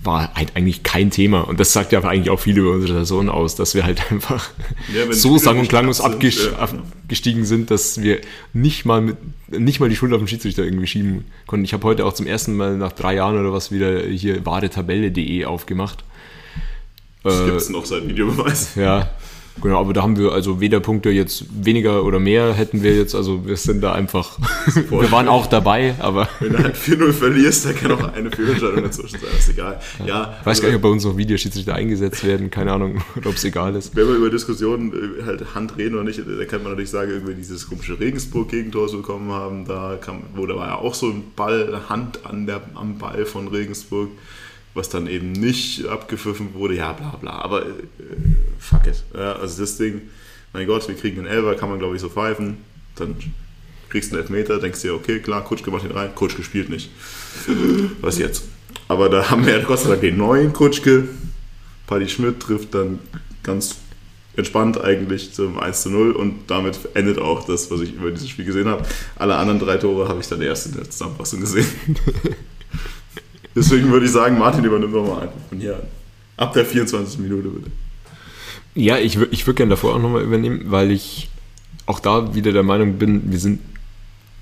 War halt eigentlich kein Thema. Und das sagt ja eigentlich auch viel über unsere Saison aus, dass wir halt einfach ja, so sang- und klanglos abgestiegen sind, dass wir nicht mal, mit, nicht mal die Schuld auf den Schiedsrichter irgendwie schieben konnten. Ich habe heute auch zum ersten Mal nach drei Jahren oder was wieder hier waretabelle.de aufgemacht. Das äh, gibt es noch seit Videobeweis. Ja, Genau, aber da haben wir also weder Punkte jetzt weniger oder mehr hätten wir jetzt, also wir sind da einfach, wir waren auch dabei, aber. Wenn du halt 4-0 verlierst, dann kann auch eine Fehlentscheidung dazwischen sein, ist egal. Ja, ja ich weiß also, gar nicht, ob bei uns noch Videoschiedsrichter eingesetzt werden, keine Ahnung, ob es egal ist. Wenn wir über Diskussionen äh, halt Hand reden oder nicht, da kann man natürlich sagen, irgendwie dieses komische Regensburg-Gegentor so bekommen haben, da kam, wo da war ja auch so ein Ball, Hand an der, am Ball von Regensburg was dann eben nicht abgepfiffen wurde, ja bla bla, aber äh, fuck it. Ja, also das Ding, mein Gott, wir kriegen einen Elber, kann man glaube ich so pfeifen, dann kriegst du einen Elfmeter, denkst dir, okay, klar, Kutschke macht ihn rein, Kutschke spielt nicht. Was jetzt? Aber da haben wir ja Gott sei Dank den neuen Kutschke, Paddy Schmidt trifft dann ganz entspannt eigentlich zum 1 zu 0 und damit endet auch das, was ich über dieses Spiel gesehen habe. Alle anderen drei Tore habe ich dann erst in der Zusammenfassung gesehen. Deswegen würde ich sagen, Martin übernimmt nochmal einfach von hier an. Ab der 24. Minute bitte. Ja, ich, ich würde gerne davor auch nochmal übernehmen, weil ich auch da wieder der Meinung bin, wir sind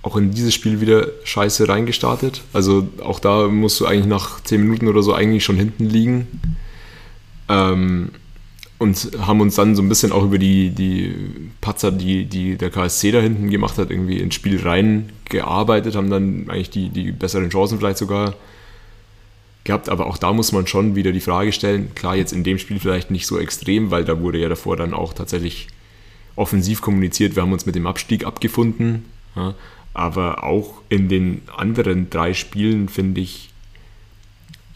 auch in dieses Spiel wieder scheiße reingestartet. Also auch da musst du eigentlich nach 10 Minuten oder so eigentlich schon hinten liegen. Ähm, und haben uns dann so ein bisschen auch über die, die Patzer, die, die der KSC da hinten gemacht hat, irgendwie ins Spiel reingearbeitet, haben dann eigentlich die, die besseren Chancen vielleicht sogar gehabt, aber auch da muss man schon wieder die Frage stellen, klar jetzt in dem Spiel vielleicht nicht so extrem, weil da wurde ja davor dann auch tatsächlich offensiv kommuniziert, wir haben uns mit dem Abstieg abgefunden, ja, aber auch in den anderen drei Spielen, finde ich,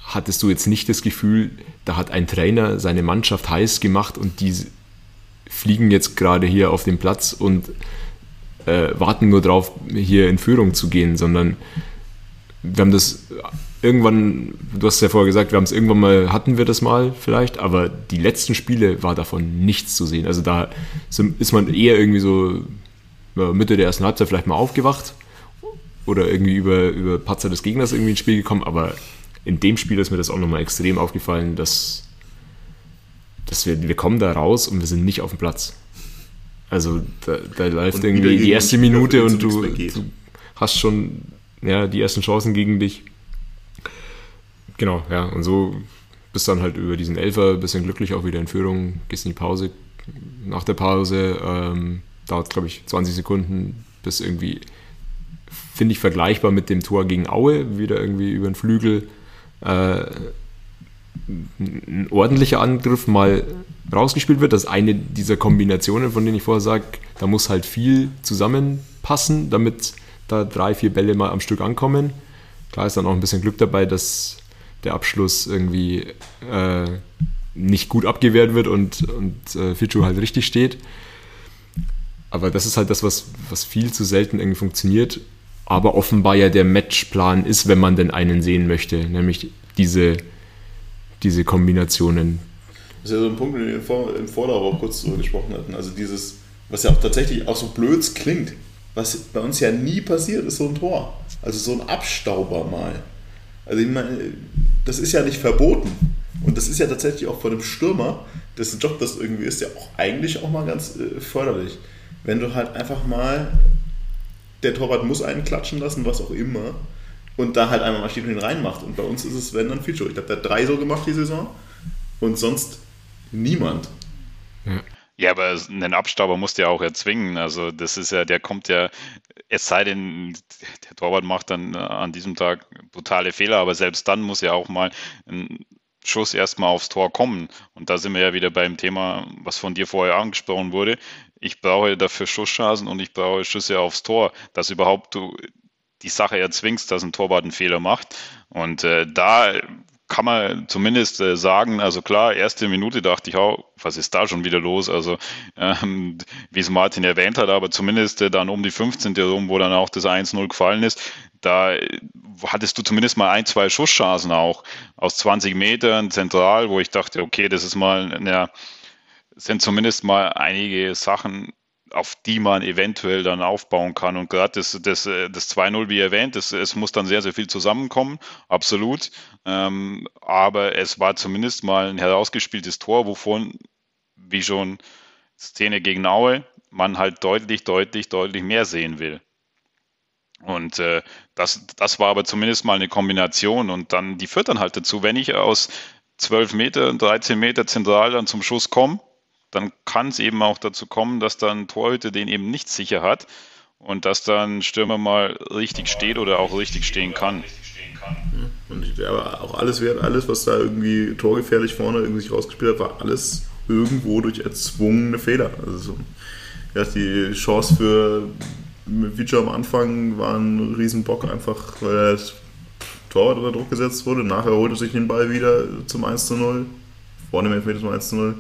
hattest du jetzt nicht das Gefühl, da hat ein Trainer seine Mannschaft heiß gemacht und die fliegen jetzt gerade hier auf dem Platz und äh, warten nur drauf, hier in Führung zu gehen, sondern wir haben das irgendwann, du hast ja vorher gesagt, wir haben es irgendwann mal, hatten wir das mal vielleicht, aber die letzten Spiele war davon nichts zu sehen. Also da ist man eher irgendwie so Mitte der ersten Halbzeit vielleicht mal aufgewacht oder irgendwie über, über Patzer des Gegners irgendwie ins Spiel gekommen, aber in dem Spiel ist mir das auch nochmal extrem aufgefallen, dass, dass wir, wir kommen da raus und wir sind nicht auf dem Platz. Also da, da läuft irgendwie die erste Minute und du, du hast schon ja, die ersten Chancen gegen dich Genau, ja. Und so bist dann halt über diesen Elfer ein bisschen glücklich auch wieder in Führung, gehst in die Pause. Nach der Pause ähm, dauert glaube ich, 20 Sekunden, bis irgendwie, finde ich, vergleichbar mit dem Tor gegen Aue, wieder irgendwie über den Flügel. Äh, ein ordentlicher Angriff mal rausgespielt wird. Das ist eine dieser Kombinationen, von denen ich vorher sage, da muss halt viel zusammenpassen, damit da drei, vier Bälle mal am Stück ankommen. Klar ist dann auch ein bisschen Glück dabei, dass der Abschluss irgendwie äh, nicht gut abgewehrt wird und, und äh, Fichu halt richtig steht. Aber das ist halt das, was, was viel zu selten irgendwie funktioniert. Aber offenbar ja der Matchplan ist, wenn man denn einen sehen möchte. Nämlich diese, diese Kombinationen. Das ist ja so ein Punkt, den wir im Vorlauf auch kurz drüber gesprochen hatten. Also dieses, was ja auch tatsächlich auch so blöd klingt, was bei uns ja nie passiert, ist so ein Tor. Also so ein Abstauber mal. Also ich meine, das ist ja nicht verboten. Und das ist ja tatsächlich auch von einem Stürmer, dessen Job das irgendwie ist, ja auch eigentlich auch mal ganz äh, förderlich. Wenn du halt einfach mal, der Torwart muss einen klatschen lassen, was auch immer, und da halt einmal mal steht und ihn reinmacht. Und bei uns ist es, wenn dann Feature. Ich glaube, der hat drei so gemacht die Saison und sonst niemand. Ja. Ja, aber einen Abstauber musst du ja auch erzwingen. Also das ist ja, der kommt ja, es sei denn, der Torwart macht dann an diesem Tag brutale Fehler, aber selbst dann muss ja auch mal ein Schuss erstmal aufs Tor kommen. Und da sind wir ja wieder beim Thema, was von dir vorher angesprochen wurde. Ich brauche dafür Schusschancen und ich brauche Schüsse aufs Tor, dass überhaupt du die Sache erzwingst, dass ein Torwart einen Fehler macht. Und äh, da kann man zumindest äh, sagen, also klar, erste Minute dachte ich auch, was ist da schon wieder los? Also ähm, wie es Martin erwähnt hat, aber zumindest äh, dann um die 15. rum, wo dann auch das 1-0 gefallen ist, da äh, hattest du zumindest mal ein, zwei Schusschancen auch aus 20 Metern zentral, wo ich dachte, okay, das ist mal, ja, sind zumindest mal einige Sachen, auf die man eventuell dann aufbauen kann. Und gerade das, das, das 2-0, wie erwähnt, das, es muss dann sehr, sehr viel zusammenkommen, absolut. Ähm, aber es war zumindest mal ein herausgespieltes Tor, wovon, wie schon Szene gegen Aue, man halt deutlich, deutlich, deutlich mehr sehen will. Und äh, das, das war aber zumindest mal eine Kombination. Und dann, die führt dann halt dazu, wenn ich aus 12 Meter, 13 Meter zentral dann zum Schuss komme, dann kann es eben auch dazu kommen, dass dann Torhüter den eben nicht sicher hat und dass dann Stürmer mal richtig steht oder auch richtig stehen kann. Und aber auch alles wert, alles, was da irgendwie torgefährlich vorne irgendwie sich rausgespielt hat, war alles irgendwo durch erzwungene Fehler. Also ja, die Chance für Vici am Anfang war ein Riesenbock, einfach weil er das Torwart unter Druck gesetzt wurde. Nachher holte sich den Ball wieder zum 1 zu 0. Vorne im Elfmeter zum 1 zu 0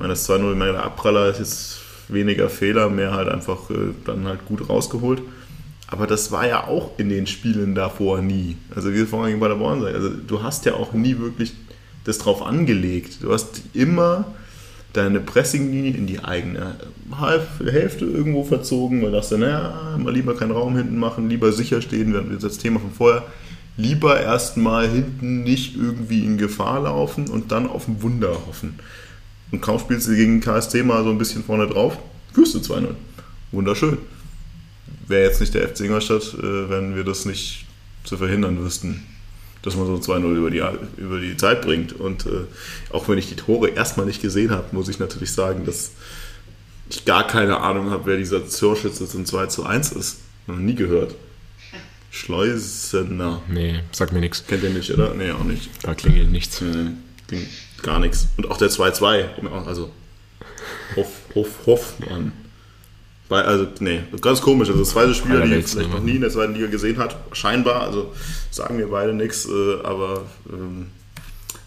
meine, das 2-0, meine, der Abpraller ist jetzt weniger Fehler, mehr halt einfach äh, dann halt gut rausgeholt. Aber das war ja auch in den Spielen davor nie. Also wie vorhin bei der Born Also du hast ja auch nie wirklich das drauf angelegt. Du hast immer deine Pressinglinie in die eigene Hälfte irgendwo verzogen, weil du dachtest, naja, mal lieber keinen Raum hinten machen, lieber sicher stehen, wir haben das Thema von vorher. Lieber erstmal hinten nicht irgendwie in Gefahr laufen und dann auf ein Wunder hoffen. Und kaum spielst du gegen KSC mal so ein bisschen vorne drauf, führst du 2-0. Wunderschön. Wäre jetzt nicht der FC Ingolstadt, äh, wenn wir das nicht zu verhindern wüssten, dass man so 2-0 über die, über die Zeit bringt. Und äh, auch wenn ich die Tore erstmal nicht gesehen habe, muss ich natürlich sagen, dass ich gar keine Ahnung habe, wer dieser Torschütze zum 2 zu 1 ist. Noch nie gehört. Schleusener. Nee, sagt mir nichts. Kennt ihr nicht, oder? Nee, auch nicht. Da klingelt nichts. Nee, klingt gar nichts. Und auch der 2-2, also Hoff, Hoff, Hoffmann. Also, nee, ganz komisch. Also, das zweite Spieler, die vielleicht noch nie in der zweiten Liga gesehen hat, scheinbar, also sagen wir beide nichts, äh, aber ähm,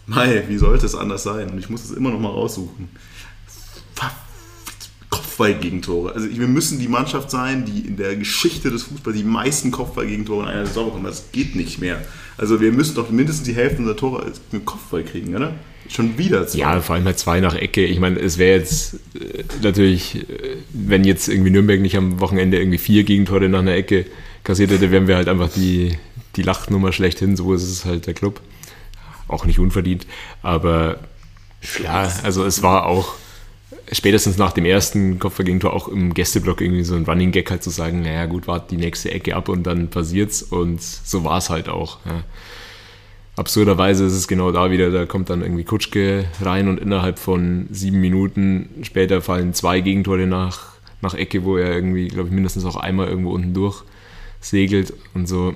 Mai, wie sollte es anders sein? Und ich muss es immer noch mal raussuchen. Kopfballgegentore. Also wir müssen die Mannschaft sein, die in der Geschichte des Fußballs die meisten Kopfballgegentore in einer Saison bekommen. Das geht nicht mehr. Also wir müssen doch mindestens die Hälfte unserer Tore mit Kopfball kriegen, oder? Schon wieder zwei. Ja, vor allem halt zwei nach Ecke. Ich meine, es wäre jetzt äh, natürlich, äh, wenn jetzt irgendwie Nürnberg nicht am Wochenende irgendwie vier Gegentore nach einer Ecke kassiert hätte, wären wir halt einfach die, die Lachnummer schlechthin. So ist es halt der Club. Auch nicht unverdient. Aber ja, also es war auch spätestens nach dem ersten Kopfballgegentor auch im Gästeblock irgendwie so ein Running Gag halt zu sagen, naja gut, wart die nächste Ecke ab und dann passiert's und so war es halt auch. Ja absurderweise ist es genau da wieder, da kommt dann irgendwie Kutschke rein und innerhalb von sieben Minuten später fallen zwei Gegentore nach, nach Ecke, wo er irgendwie, glaube ich, mindestens auch einmal irgendwo unten durch segelt und so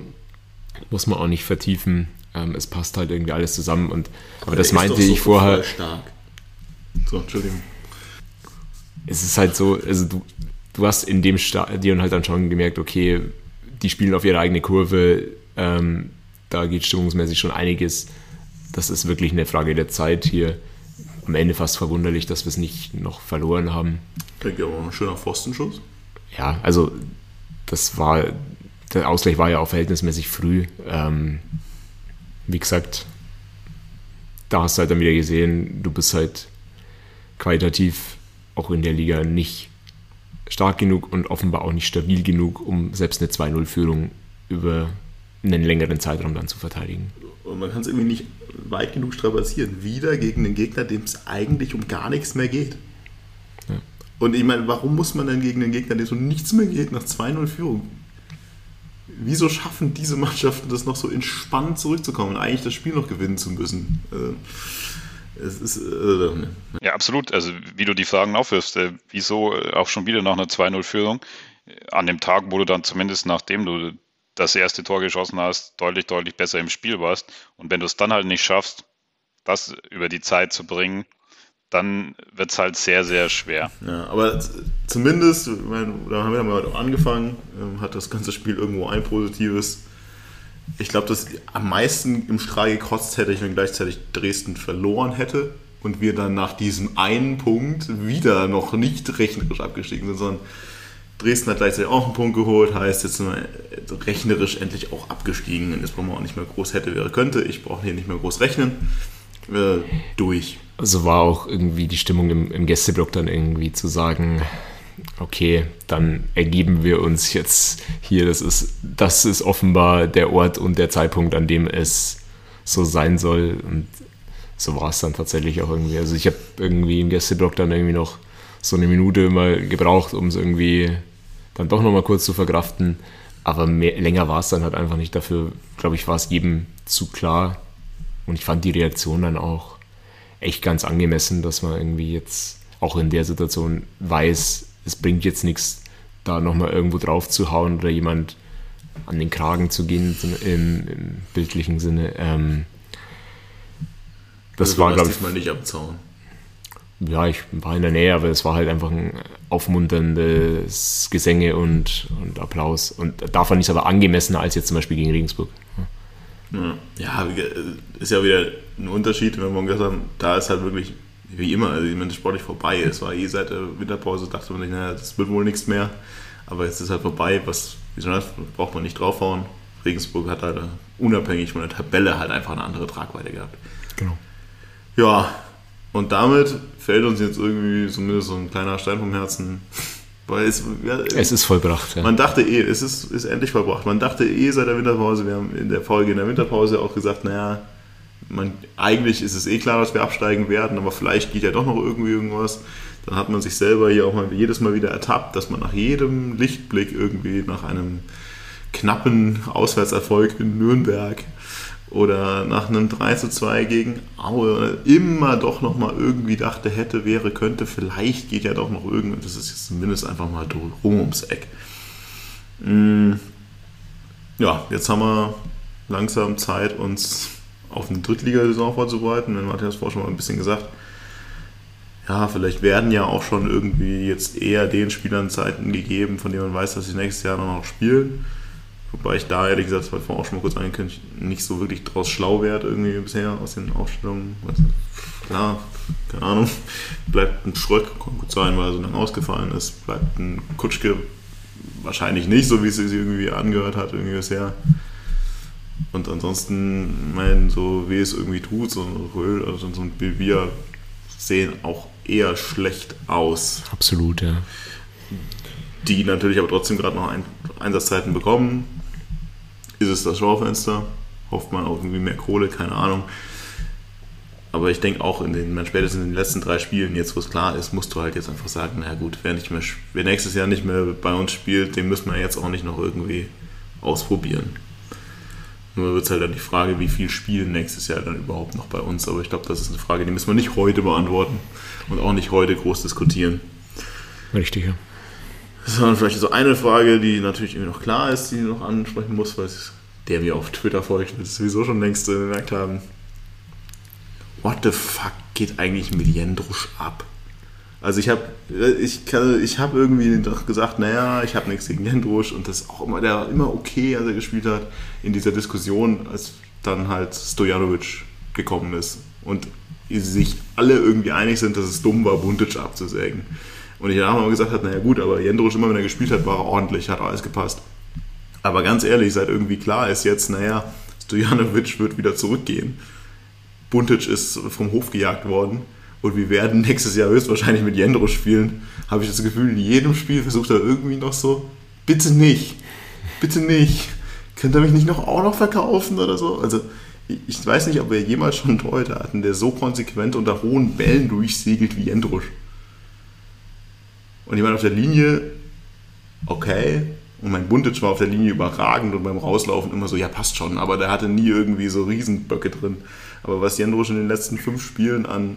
muss man auch nicht vertiefen. Ähm, es passt halt irgendwie alles zusammen und aber, aber das meinte so ich vorher. Stark. So, Entschuldigung. Es ist halt so, also du, du hast in dem Stadion halt dann schon gemerkt, okay, die spielen auf ihre eigene Kurve, ähm, da geht stimmungsmäßig schon einiges. Das ist wirklich eine Frage der Zeit hier. Am Ende fast verwunderlich, dass wir es nicht noch verloren haben. Ich denke aber ein schöner Pfostenschuss. Ja, also das war, der Ausgleich war ja auch verhältnismäßig früh. Ähm, wie gesagt, da hast du halt dann wieder gesehen, du bist halt qualitativ auch in der Liga nicht stark genug und offenbar auch nicht stabil genug, um selbst eine 2-0-Führung über einen längeren Zeitraum dann zu verteidigen. Und man kann es irgendwie nicht weit genug strapazieren. Wieder gegen einen Gegner, dem es eigentlich um gar nichts mehr geht. Ja. Und ich meine, warum muss man denn gegen einen Gegner, dem es um nichts mehr geht, nach 2-0 Führung? Wieso schaffen diese Mannschaften das noch so entspannt zurückzukommen und eigentlich das Spiel noch gewinnen zu müssen? Äh, es ist, äh, ja, absolut. Also, wie du die Fragen aufwirfst, äh, wieso äh, auch schon wieder nach einer 2-0-Führung? An dem Tag, wo du dann zumindest nachdem du das erste Tor geschossen hast, deutlich, deutlich besser im Spiel warst. Und wenn du es dann halt nicht schaffst, das über die Zeit zu bringen, dann wird es halt sehr, sehr schwer. Ja, aber zumindest, meine, da haben wir mal angefangen, ähm, hat das ganze Spiel irgendwo ein positives. Ich glaube, dass am meisten im Strahl gekotzt hätte ich, wenn gleichzeitig Dresden verloren hätte und wir dann nach diesem einen Punkt wieder noch nicht rechnerisch abgestiegen sind, sondern Dresden hat gleichzeitig auch einen Punkt geholt, heißt jetzt rechnerisch endlich auch abgestiegen. Und jetzt brauchen wir auch nicht mehr groß hätte, wäre, könnte. Ich brauche hier nicht mehr groß rechnen. Äh, durch. Also war auch irgendwie die Stimmung im, im Gästeblock dann irgendwie zu sagen, okay, dann ergeben wir uns jetzt hier. Das ist, das ist offenbar der Ort und der Zeitpunkt, an dem es so sein soll. Und so war es dann tatsächlich auch irgendwie. Also ich habe irgendwie im Gästeblock dann irgendwie noch so eine Minute mal gebraucht, um es irgendwie dann doch nochmal kurz zu verkraften. Aber mehr, länger war es dann halt einfach nicht. Dafür, glaube ich, war es jedem zu klar. Und ich fand die Reaktion dann auch echt ganz angemessen, dass man irgendwie jetzt auch in der Situation weiß, es bringt jetzt nichts, da nochmal irgendwo drauf zu hauen oder jemand an den Kragen zu gehen im, im bildlichen Sinne. Ähm, das also war, glaube ich. mal nicht am Zaun ja, ich war in der Nähe, aber es war halt einfach ein aufmunterndes Gesänge und, und Applaus. Und da fand ich es aber angemessener als jetzt zum Beispiel gegen Regensburg. Ja. ja, ist ja wieder ein Unterschied, wenn man gesagt haben, da ist halt wirklich, wie immer, also ich meine, sportlich vorbei. Es war eh seit der Winterpause, dachte man sich, naja, das wird wohl nichts mehr. Aber jetzt ist halt vorbei, was, wieso das braucht man nicht draufhauen. Regensburg hat halt unabhängig von der Tabelle halt einfach eine andere Tragweite gehabt. Genau. Ja, und damit fällt uns jetzt irgendwie zumindest so ein kleiner Stein vom Herzen. Weil es, ja, es ist vollbracht. Ja. Man dachte eh, es ist, ist endlich vollbracht. Man dachte eh seit der Winterpause, wir haben in der Folge in der Winterpause auch gesagt, naja, man, eigentlich ist es eh klar, dass wir absteigen werden, aber vielleicht geht ja doch noch irgendwie irgendwas. Dann hat man sich selber hier auch mal jedes Mal wieder ertappt, dass man nach jedem Lichtblick irgendwie nach einem knappen Auswärtserfolg in Nürnberg oder nach einem 3 zu 2 gegen Aue immer doch nochmal irgendwie dachte, hätte, wäre, könnte, vielleicht geht ja doch noch irgendwas. Das ist jetzt zumindest einfach mal rum ums Eck. Mm. Ja, jetzt haben wir langsam Zeit, uns auf eine Drittligasaison vorzubereiten. Wenn Matthias vorher schon mal ein bisschen gesagt, ja, vielleicht werden ja auch schon irgendwie jetzt eher den Spielern Zeiten gegeben, von denen man weiß, dass sie nächstes Jahr noch spielen. Wobei ich da ehrlich gesagt, ich vorhin auch schon mal kurz angekündigt, nicht so wirklich draus schlau werde irgendwie bisher aus den Aufstellungen. Klar, keine Ahnung. Bleibt ein Schröck, kann gut sein, weil er so lange ausgefallen ist. Bleibt ein Kutschke wahrscheinlich nicht, so wie es sich irgendwie angehört hat irgendwie bisher. Und ansonsten, mein, so wie es irgendwie tut, so ein Röhl oder so ein Bilbia sehen auch eher schlecht aus. Absolut, ja. Die natürlich aber trotzdem gerade noch ein, Einsatzzeiten bekommen ist es das Schaufenster. Hofft man auf irgendwie mehr Kohle, keine Ahnung. Aber ich denke auch in den, spätestens in den letzten drei Spielen, jetzt wo es klar ist, musst du halt jetzt einfach sagen, na gut, wer, nicht mehr, wer nächstes Jahr nicht mehr bei uns spielt, den müssen wir jetzt auch nicht noch irgendwie ausprobieren. Nur wird es halt dann die Frage, wie viel spielen nächstes Jahr dann überhaupt noch bei uns. Aber ich glaube, das ist eine Frage, die müssen wir nicht heute beantworten und auch nicht heute groß diskutieren. Richtig, ja. Das war vielleicht so eine Frage, die natürlich irgendwie noch klar ist, die ich noch ansprechen muss, weil der mir auf Twitter folgt, das sowieso schon längst bemerkt haben. What the fuck geht eigentlich mit Jendrusch ab? Also ich habe ich, ich hab irgendwie doch gesagt, naja, ich habe nichts gegen Jendrusch und das ist auch immer, der immer okay, als er gespielt hat, in dieser Diskussion, als dann halt Stojanovic gekommen ist und sich alle irgendwie einig sind, dass es dumm war, Buntic abzusägen. Und ich habe immer gesagt, hat, naja gut, aber Jendrosch immer, wenn er gespielt hat, war er ordentlich, hat alles gepasst. Aber ganz ehrlich, seit irgendwie klar ist jetzt, naja, Stojanovic wird wieder zurückgehen, Buntic ist vom Hof gejagt worden und wir werden nächstes Jahr höchstwahrscheinlich mit Jendro spielen, habe ich das Gefühl, in jedem Spiel versucht er irgendwie noch so, bitte nicht, bitte nicht, könnt ihr mich nicht noch auch noch verkaufen oder so? Also ich weiß nicht, ob wir jemals schon einen Torhüter hatten, der so konsequent unter hohen Bällen durchsegelt wie Jendrusch. Und jemand auf der Linie, okay, und mein Buntic war auf der Linie überragend und beim Rauslaufen immer so, ja, passt schon, aber der hatte nie irgendwie so Riesenböcke drin. Aber was Jendrusch in den letzten fünf Spielen an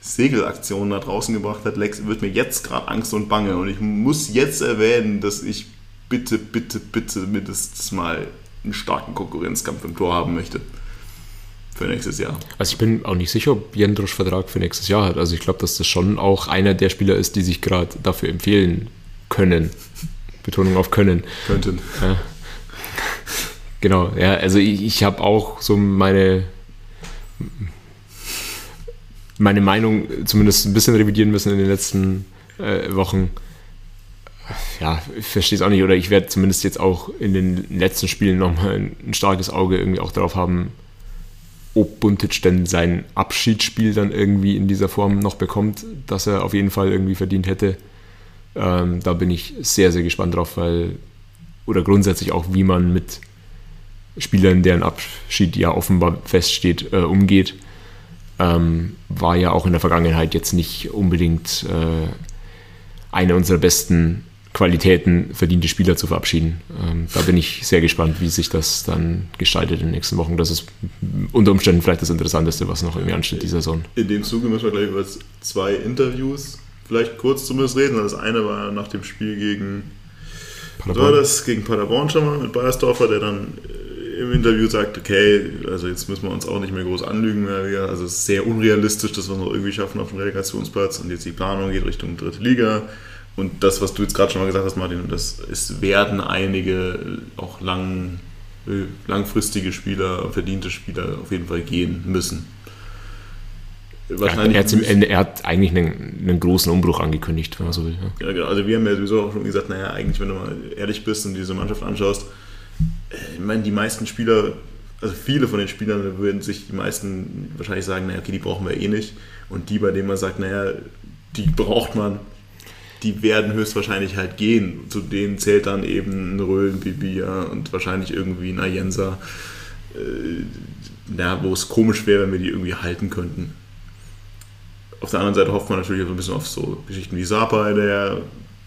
Segelaktionen da draußen gebracht hat, Lex, wird mir jetzt gerade Angst und Bange. Und ich muss jetzt erwähnen, dass ich bitte, bitte, bitte mindestens mal einen starken Konkurrenzkampf im Tor haben möchte. Für nächstes Jahr. Also ich bin auch nicht sicher, ob Jendrosch Vertrag für nächstes Jahr hat. Also ich glaube, dass das schon auch einer der Spieler ist, die sich gerade dafür empfehlen können. Betonung auf können. Könnten. Ja. Genau, ja, also ich, ich habe auch so meine meine Meinung zumindest ein bisschen revidieren müssen in den letzten äh, Wochen. Ja, ich verstehe es auch nicht. Oder ich werde zumindest jetzt auch in den letzten Spielen nochmal ein, starkes Auge irgendwie auch darauf haben, ob Buntic denn sein Abschiedsspiel dann irgendwie in dieser Form noch bekommt, dass er auf jeden Fall irgendwie verdient hätte. Ähm, da bin ich sehr, sehr gespannt drauf, weil, oder grundsätzlich auch, wie man mit Spielern, deren Abschied ja offenbar feststeht, äh, umgeht ähm, war ja auch in der Vergangenheit jetzt nicht unbedingt äh, eine unserer besten Qualitäten, verdiente Spieler zu verabschieden. Ähm, da bin ich sehr gespannt, wie sich das dann gestaltet in den nächsten Wochen. Das ist unter Umständen vielleicht das Interessanteste, was noch irgendwie ansteht dieser Saison. In dem Zuge müssen wir gleich über zwei Interviews vielleicht kurz zumindest reden. Das eine war nach dem Spiel gegen Paderborn. War das gegen Paderborn schon mal mit Bayersdorfer, der dann im Interview sagt, okay, also jetzt müssen wir uns auch nicht mehr groß anlügen. Mehr. Also es ist sehr unrealistisch, dass wir es noch irgendwie schaffen auf dem Relegationsplatz und jetzt die Planung geht Richtung dritte Liga. Und das, was du jetzt gerade schon mal gesagt hast, Martin, das es werden einige auch lang, langfristige Spieler, verdiente Spieler auf jeden Fall gehen müssen. Wahrscheinlich er, er hat eigentlich einen, einen, großen Umbruch angekündigt, wenn man so will. Ja. ja, genau. Also wir haben ja sowieso auch schon gesagt, naja, eigentlich, wenn du mal ehrlich bist und diese Mannschaft anschaust, ich meine, die meisten Spieler, also viele von den Spielern würden sich die meisten wahrscheinlich sagen, naja, okay, die brauchen wir eh nicht. Und die, bei denen man sagt, naja, die braucht man, die werden höchstwahrscheinlich halt gehen. Zu denen zählt dann eben ein Röhlen, Bibia und wahrscheinlich irgendwie ein Ayensa. Äh, wo es komisch wäre, wenn wir die irgendwie halten könnten. Auf der anderen Seite hofft man natürlich auch ein bisschen auf so Geschichten wie Sapa, der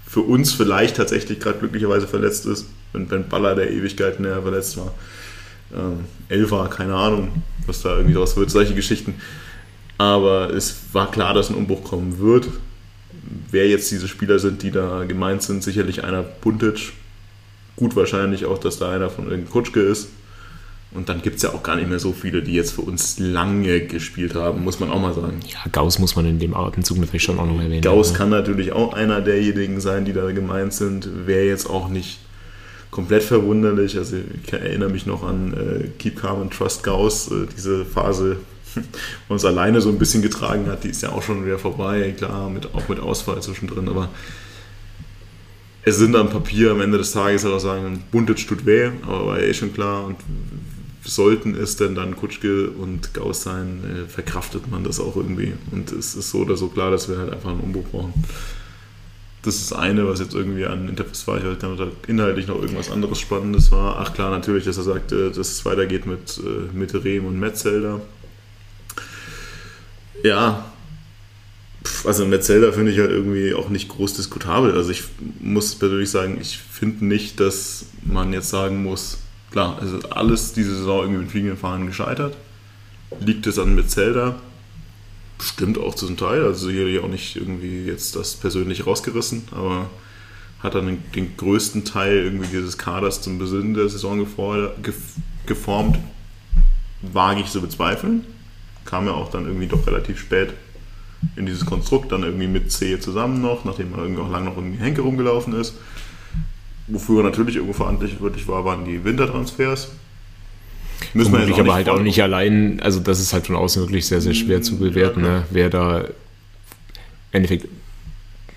für uns vielleicht tatsächlich gerade glücklicherweise verletzt ist wenn Ben Baller der Ewigkeiten der verletzt war. Ähm, Elfer, keine Ahnung, was da irgendwie draus wird, solche Geschichten. Aber es war klar, dass ein Umbruch kommen wird. Wer jetzt diese Spieler sind, die da gemeint sind, sicherlich einer Puntic. Gut wahrscheinlich auch, dass da einer von irgendeinem Kutschke ist. Und dann gibt es ja auch gar nicht mehr so viele, die jetzt für uns lange gespielt haben, muss man auch mal sagen. Ja, Gauss muss man in dem Atemzug natürlich schon auch noch erwähnen. Gauss ja. kann natürlich auch einer derjenigen sein, die da gemeint sind. Wer jetzt auch nicht komplett verwunderlich. Also ich erinnere mich noch an äh, Keep Calm and Trust Gauss, äh, diese Phase, wo uns alleine so ein bisschen getragen hat, die ist ja auch schon wieder vorbei, klar, mit, auch mit Ausfall zwischendrin, aber es sind am Papier am Ende des Tages halt auch sagen, Buntet tut weh, aber war ja eh schon klar und sollten es denn dann Kutschke und Gauss sein, äh, verkraftet man das auch irgendwie und es ist so oder so klar, dass wir halt einfach einen Umbruch brauchen. Das ist eine, was jetzt irgendwie an Interface war. Ich weiß gar nicht, inhaltlich noch irgendwas anderes Spannendes war. Ach klar, natürlich, dass er sagte, dass es weitergeht mit, äh, mit Rehm und Metzelder. Ja, also Metzelder finde ich halt irgendwie auch nicht groß diskutabel. Also ich muss persönlich sagen, ich finde nicht, dass man jetzt sagen muss, klar, also alles diese Saison irgendwie mit fliegenden Fahnen gescheitert. Liegt es an Metzelder? Bestimmt auch zu zum Teil, also sicherlich auch nicht irgendwie jetzt das persönlich rausgerissen, aber hat dann den, den größten Teil irgendwie dieses Kaders zum Besinnen der Saison geformt, wage ich zu bezweifeln. Kam ja auch dann irgendwie doch relativ spät in dieses Konstrukt, dann irgendwie mit C zusammen noch, nachdem man irgendwie auch lange noch irgendwie Henke rumgelaufen ist. Wofür er natürlich irgendwo verantwortlich war, waren die Wintertransfers. Müssen wir aber halt auch nicht allein, also das ist halt von außen wirklich sehr, sehr schwer zu bewerten, ja, ne? wer da im Endeffekt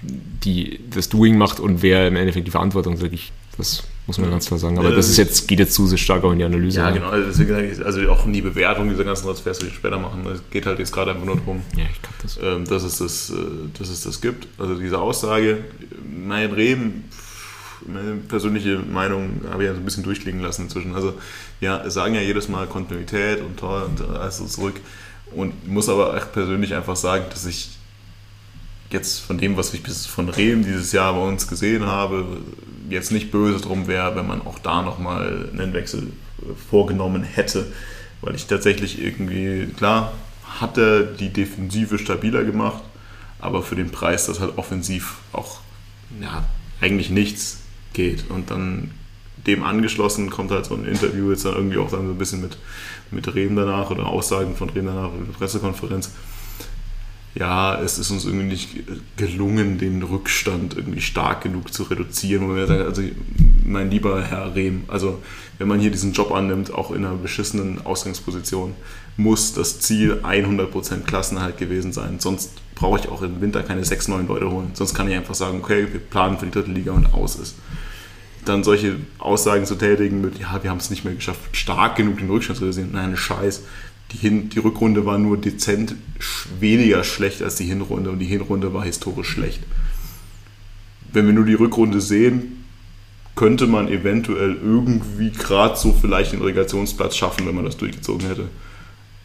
die, das Doing macht und wer im Endeffekt die Verantwortung wirklich, das muss man ganz klar sagen. Aber das ist jetzt, geht jetzt zu sehr stark auch in die Analyse. Ja, genau. Also, deswegen, also auch in die Bewertung dieser ganzen Transfers will ich später machen. Es geht halt jetzt gerade einfach nur darum, ja, ich glaub, das. Ähm, dass, es das, äh, dass es das gibt. Also diese Aussage, mein Reben, meine persönliche Meinung habe ich ja so ein bisschen durchklingen lassen inzwischen. Also ja, sagen ja jedes Mal Kontinuität und toll und alles so zurück. Und muss aber persönlich einfach sagen, dass ich jetzt von dem, was ich bis von Rehm dieses Jahr bei uns gesehen habe, jetzt nicht böse drum wäre, wenn man auch da nochmal einen Wechsel vorgenommen hätte. Weil ich tatsächlich irgendwie, klar, hatte die Defensive stabiler gemacht, aber für den Preis, dass halt offensiv auch ja, eigentlich nichts geht. Und dann dem angeschlossen kommt halt so ein Interview jetzt dann irgendwie auch dann so ein bisschen mit, mit Reden danach oder Aussagen von Reden danach in der Pressekonferenz ja, es ist uns irgendwie nicht gelungen, den Rückstand irgendwie stark genug zu reduzieren. Und wir sagen, also mein lieber Herr Rehm, also wenn man hier diesen Job annimmt, auch in einer beschissenen Ausgangsposition, muss das Ziel 100% Klassenhalt gewesen sein. Sonst brauche ich auch im Winter keine sechs neuen Leute holen. Sonst kann ich einfach sagen, okay, wir planen für die dritte Liga und aus ist. Dann solche Aussagen zu tätigen mit, ja, wir haben es nicht mehr geschafft, stark genug den Rückstand zu reduzieren. Nein, Scheiß die, Hin die Rückrunde war nur dezent weniger schlecht als die Hinrunde und die Hinrunde war historisch schlecht. Wenn wir nur die Rückrunde sehen, könnte man eventuell irgendwie gerade so vielleicht den Relegationsplatz schaffen, wenn man das durchgezogen hätte.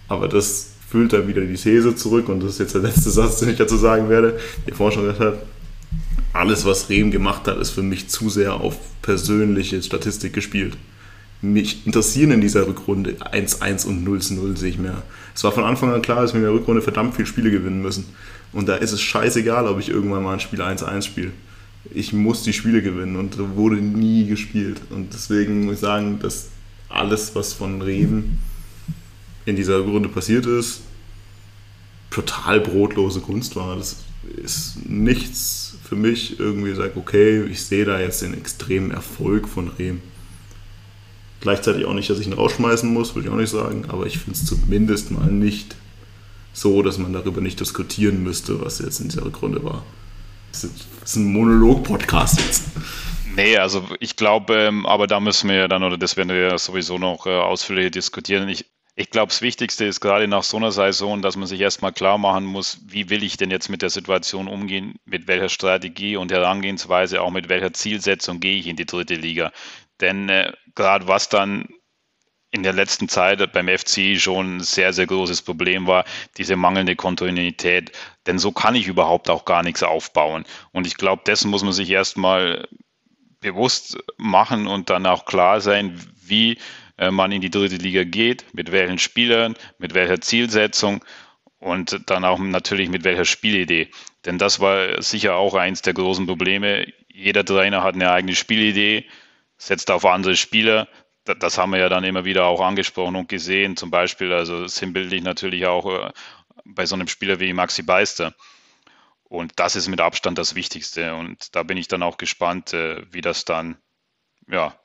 Aber das füllt dann wieder die These zurück und das ist jetzt der letzte Satz, den ich dazu sagen werde, der vorhin schon gesagt hat. Alles, was Rehm gemacht hat, ist für mich zu sehr auf persönliche Statistik gespielt mich interessieren in dieser Rückrunde 1-1 und 0-0 sehe ich mehr. Es war von Anfang an klar, dass wir in der Rückrunde verdammt viele Spiele gewinnen müssen. Und da ist es scheißegal, ob ich irgendwann mal ein Spiel 1-1 spiele. Ich muss die Spiele gewinnen und wurde nie gespielt. Und deswegen muss ich sagen, dass alles, was von Reven in dieser Rückrunde passiert ist, total brotlose Kunst war. Das ist nichts für mich irgendwie sagt, okay, ich sehe da jetzt den extremen Erfolg von Rehm. Gleichzeitig auch nicht, dass ich ihn rausschmeißen muss, würde ich auch nicht sagen, aber ich finde es zumindest mal nicht so, dass man darüber nicht diskutieren müsste, was jetzt in dieser Rückrunde war. Das ist ein Monolog-Podcast jetzt. Nee, also ich glaube, ähm, aber da müssen wir ja dann, oder das werden wir ja sowieso noch äh, ausführlich diskutieren. Ich, ich glaube, das Wichtigste ist gerade nach so einer Saison, dass man sich erstmal klar machen muss, wie will ich denn jetzt mit der Situation umgehen, mit welcher Strategie und Herangehensweise, auch mit welcher Zielsetzung gehe ich in die dritte Liga. Denn äh, gerade was dann in der letzten Zeit beim FC schon ein sehr, sehr großes Problem war, diese mangelnde Kontinuität. Denn so kann ich überhaupt auch gar nichts aufbauen. Und ich glaube, dessen muss man sich erstmal bewusst machen und dann auch klar sein, wie man in die dritte Liga geht, mit welchen Spielern, mit welcher Zielsetzung und dann auch natürlich mit welcher Spielidee. Denn das war sicher auch eins der großen Probleme. Jeder Trainer hat eine eigene Spielidee, setzt auf andere Spieler. Das haben wir ja dann immer wieder auch angesprochen und gesehen. Zum Beispiel, also sinnbildlich natürlich auch äh, bei so einem Spieler wie Maxi Beister. Und das ist mit Abstand das Wichtigste. Und da bin ich dann auch gespannt, äh, wie das dann ja,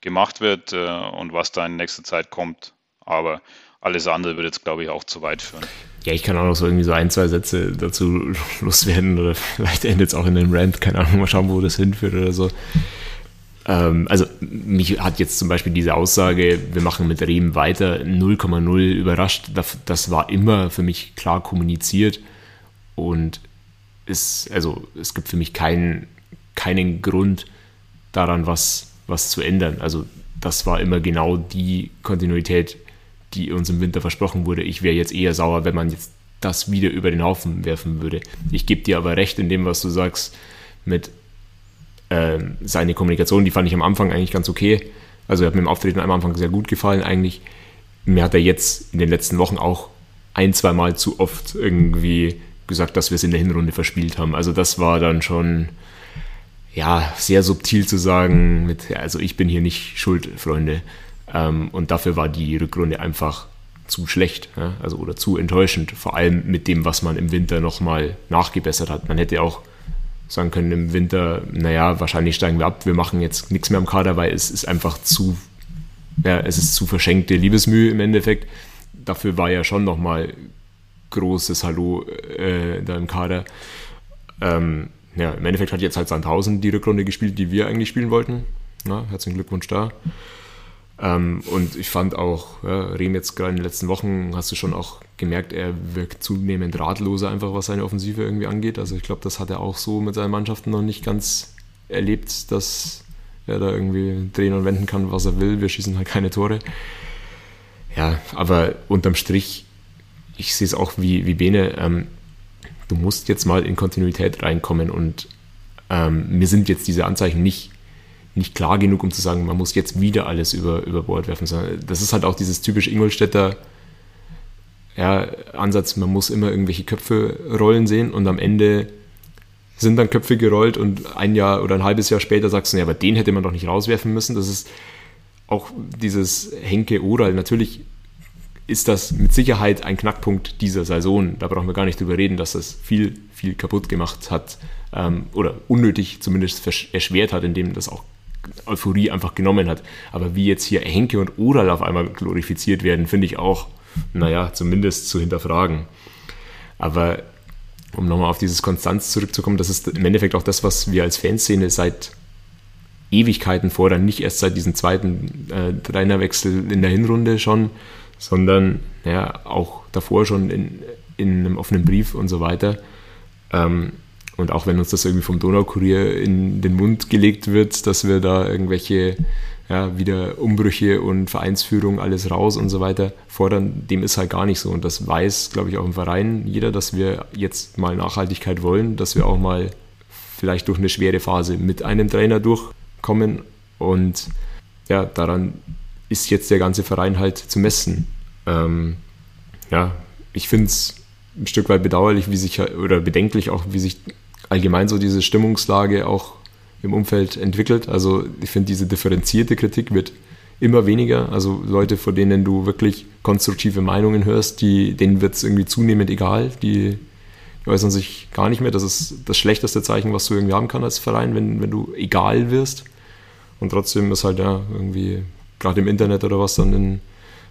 gemacht wird äh, und was da in nächster Zeit kommt. Aber alles andere wird jetzt, glaube ich, auch zu weit führen. Ja, ich kann auch noch so irgendwie so ein, zwei Sätze dazu loswerden oder vielleicht endet es auch in einem Rant, keine Ahnung, mal schauen, wo das hinführt oder so. Ähm, also mich hat jetzt zum Beispiel diese Aussage, wir machen mit Rehm weiter, 0,0 überrascht. Das, das, war immer für mich klar kommuniziert und es, also, es gibt für mich keinen, keinen Grund daran, was, was zu ändern. Also das war immer genau die Kontinuität, die uns im Winter versprochen wurde. Ich wäre jetzt eher sauer, wenn man jetzt das wieder über den Haufen werfen würde. Ich gebe dir aber recht in dem, was du sagst, mit ähm, seine Kommunikation, die fand ich am Anfang eigentlich ganz okay. Also er hat mir im Auftreten am Anfang sehr gut gefallen eigentlich. Mir hat er jetzt in den letzten Wochen auch ein, zwei Mal zu oft irgendwie gesagt, dass wir es in der Hinrunde verspielt haben. Also das war dann schon ja sehr subtil zu sagen, mit, also ich bin hier nicht schuld, Freunde. Ähm, und dafür war die Rückrunde einfach zu schlecht, ja? also oder zu enttäuschend, vor allem mit dem, was man im Winter nochmal nachgebessert hat. Man hätte auch sagen können im Winter, naja, wahrscheinlich steigen wir ab, wir machen jetzt nichts mehr am Kader, weil es ist einfach zu, ja, es ist zu verschenkte Liebesmühe im Endeffekt. Dafür war ja schon nochmal großes Hallo äh, da im Kader. Ähm, ja, im Endeffekt hat jetzt halt Sandhausen die Rückrunde gespielt, die wir eigentlich spielen wollten. Na, herzlichen Glückwunsch da. Ähm, und ich fand auch, ja, Rehm jetzt gerade in den letzten Wochen, hast du schon auch gemerkt, er wirkt zunehmend ratloser, einfach was seine Offensive irgendwie angeht. Also ich glaube, das hat er auch so mit seinen Mannschaften noch nicht ganz erlebt, dass er da irgendwie drehen und wenden kann, was er will. Wir schießen halt keine Tore. Ja, aber unterm Strich, ich sehe es auch wie, wie Bene, ähm, du musst jetzt mal in Kontinuität reinkommen und ähm, mir sind jetzt diese Anzeichen nicht nicht klar genug, um zu sagen, man muss jetzt wieder alles über, über Bord werfen. Das ist halt auch dieses typisch Ingolstädter ja, Ansatz, man muss immer irgendwelche Köpfe rollen sehen und am Ende sind dann Köpfe gerollt und ein Jahr oder ein halbes Jahr später sagst du, ja, aber den hätte man doch nicht rauswerfen müssen. Das ist auch dieses Henke Oral. Natürlich ist das mit Sicherheit ein Knackpunkt dieser Saison. Da brauchen wir gar nicht drüber reden, dass das viel, viel kaputt gemacht hat ähm, oder unnötig zumindest erschwert hat, indem das auch Euphorie einfach genommen hat. Aber wie jetzt hier Henke und Oral auf einmal glorifiziert werden, finde ich auch, naja, zumindest zu hinterfragen. Aber um nochmal auf dieses Konstanz zurückzukommen, das ist im Endeffekt auch das, was wir als Fanszene seit Ewigkeiten fordern, nicht erst seit diesem zweiten äh, Trainerwechsel in der Hinrunde schon, sondern ja, auch davor schon in, in einem offenen Brief und so weiter. Ähm, und auch wenn uns das irgendwie vom Donaukurier in den Mund gelegt wird, dass wir da irgendwelche ja, wieder Umbrüche und Vereinsführung, alles raus und so weiter fordern, dem ist halt gar nicht so. Und das weiß, glaube ich, auch im Verein jeder, dass wir jetzt mal Nachhaltigkeit wollen, dass wir auch mal vielleicht durch eine schwere Phase mit einem Trainer durchkommen. Und ja, daran ist jetzt der ganze Verein halt zu messen. Ähm, ja, ich finde es ein Stück weit bedauerlich, wie sich oder bedenklich auch, wie sich allgemein so diese Stimmungslage auch im Umfeld entwickelt. Also ich finde, diese differenzierte Kritik wird immer weniger. Also Leute, vor denen du wirklich konstruktive Meinungen hörst, die, denen wird es irgendwie zunehmend egal. Die, die, äußern sich gar nicht mehr. Das ist das schlechteste Zeichen, was du irgendwie haben kannst als Verein, wenn, wenn du egal wirst. Und trotzdem ist halt ja irgendwie, gerade im Internet oder was dann in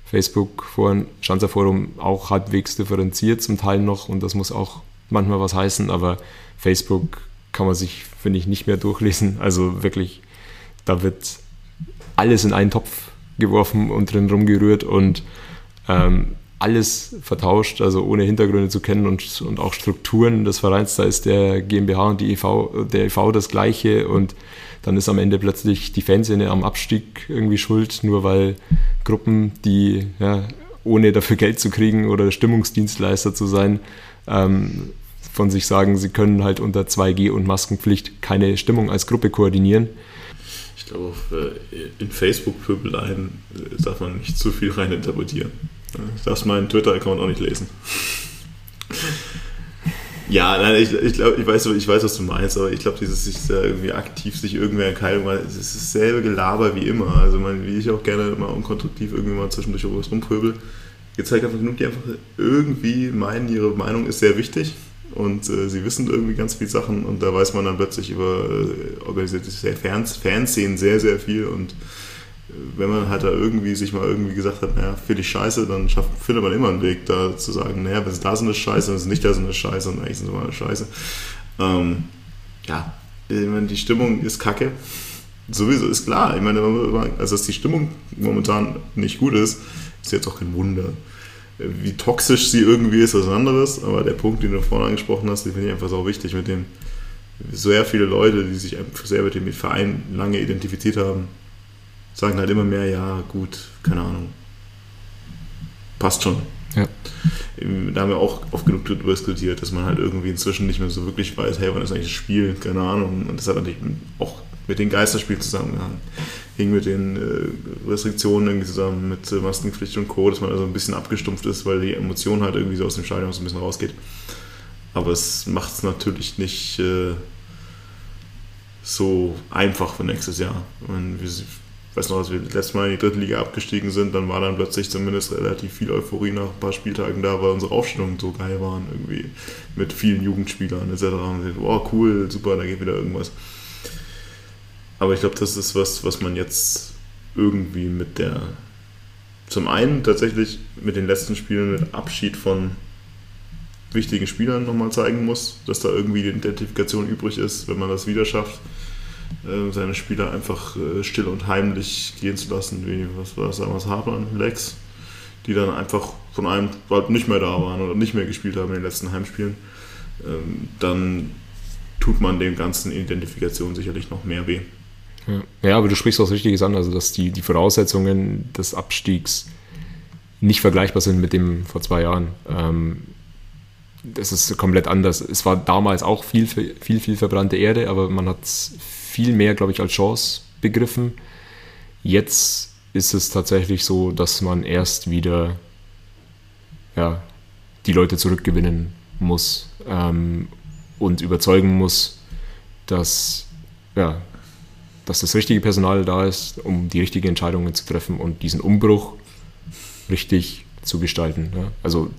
Facebook, Foren, Schanzer-Forum auch halbwegs differenziert zum Teil noch und das muss auch manchmal was heißen, aber Facebook kann man sich, finde ich, nicht mehr durchlesen. Also wirklich, da wird alles in einen Topf geworfen und drin rumgerührt und ähm, alles vertauscht, also ohne Hintergründe zu kennen und, und auch Strukturen des Vereins. Da ist der GmbH und die EV, der EV das gleiche und dann ist am Ende plötzlich die Fanszene am Abstieg irgendwie schuld, nur weil Gruppen, die ja, ohne dafür Geld zu kriegen oder Stimmungsdienstleister zu sein, ähm, von sich sagen, sie können halt unter 2G und Maskenpflicht keine Stimmung als Gruppe koordinieren. Ich glaube, äh, in Facebook-Pöbeleien äh, darf man nicht zu viel reininterpretieren. Ich darf meinen Twitter-Account auch nicht lesen. Ja, nein, ich, ich, glaub, ich, weiß, ich weiß, was du meinst, aber ich glaube, dieses sich da irgendwie aktiv sich irgendwer entscheiden, weil es ist dasselbe Gelaber wie immer. Also, man, wie ich auch gerne immer unkonstruktiv irgendwie mal zwischendurch irgendwas rumpöbel. Jetzt halt einfach genug, die einfach irgendwie meinen, ihre Meinung ist sehr wichtig und äh, sie wissen irgendwie ganz viele Sachen und da weiß man dann plötzlich über äh, organisiertes Fanszenen sehr, sehr viel und wenn man halt da irgendwie sich mal irgendwie gesagt hat, naja, finde ich scheiße, dann schafft, findet man immer einen Weg da zu sagen, naja, wenn es da so eine Scheiße, wenn es nicht da so eine Scheiße und eigentlich sind es immer eine Scheiße. Ähm, ja, ich meine, die Stimmung ist kacke. Sowieso ist klar. Ich meine, also dass die Stimmung momentan nicht gut ist, ist jetzt auch kein Wunder. Wie toxisch sie irgendwie ist, ist was anderes, aber der Punkt, den du vorhin angesprochen hast, den finde ich einfach so wichtig, mit dem sehr viele Leute, die sich sehr mit dem Verein lange identifiziert haben, sagen halt immer mehr, ja, gut, keine Ahnung, passt schon. Ja. Da haben wir auch oft genug darüber diskutiert, dass man halt irgendwie inzwischen nicht mehr so wirklich weiß, hey, wann ist eigentlich das Spiel, keine Ahnung. Und das hat natürlich auch mit den Geisterspielen zusammengehangen. Hing mit den äh, Restriktionen irgendwie zusammen, mit äh, Maskenpflicht und Co., dass man also ein bisschen abgestumpft ist, weil die Emotion halt irgendwie so aus dem Stadion so ein bisschen rausgeht. Aber es macht es natürlich nicht äh, so einfach für nächstes Jahr. Meine, ich weiß noch, als wir letztes Mal in die dritte Liga abgestiegen sind, dann war dann plötzlich zumindest relativ viel Euphorie nach ein paar Spieltagen da, weil unsere Aufstellungen so geil waren, irgendwie mit vielen Jugendspielern etc. Und wir, oh cool, super, da geht wieder irgendwas. Aber ich glaube, das ist was, was man jetzt irgendwie mit der. Zum einen tatsächlich mit den letzten Spielen mit Abschied von wichtigen Spielern nochmal zeigen muss, dass da irgendwie die Identifikation übrig ist, wenn man das wieder schafft. Äh, seine Spieler einfach äh, still und heimlich gehen zu lassen, wie, was war das damals, Hartmann, Lex, die dann einfach von einem bald nicht mehr da waren oder nicht mehr gespielt haben in den letzten Heimspielen, ähm, dann tut man dem ganzen Identifikation sicherlich noch mehr weh. Ja, aber du sprichst was Richtiges an, also dass die, die Voraussetzungen des Abstiegs nicht vergleichbar sind mit dem vor zwei Jahren. Ähm, das ist komplett anders. Es war damals auch viel, viel, viel verbrannte Erde, aber man hat es viel mehr, glaube ich, als Chance begriffen. Jetzt ist es tatsächlich so, dass man erst wieder ja, die Leute zurückgewinnen muss ähm, und überzeugen muss, dass, ja, dass das richtige Personal da ist, um die richtigen Entscheidungen zu treffen und diesen Umbruch richtig zu gestalten. Ja. Also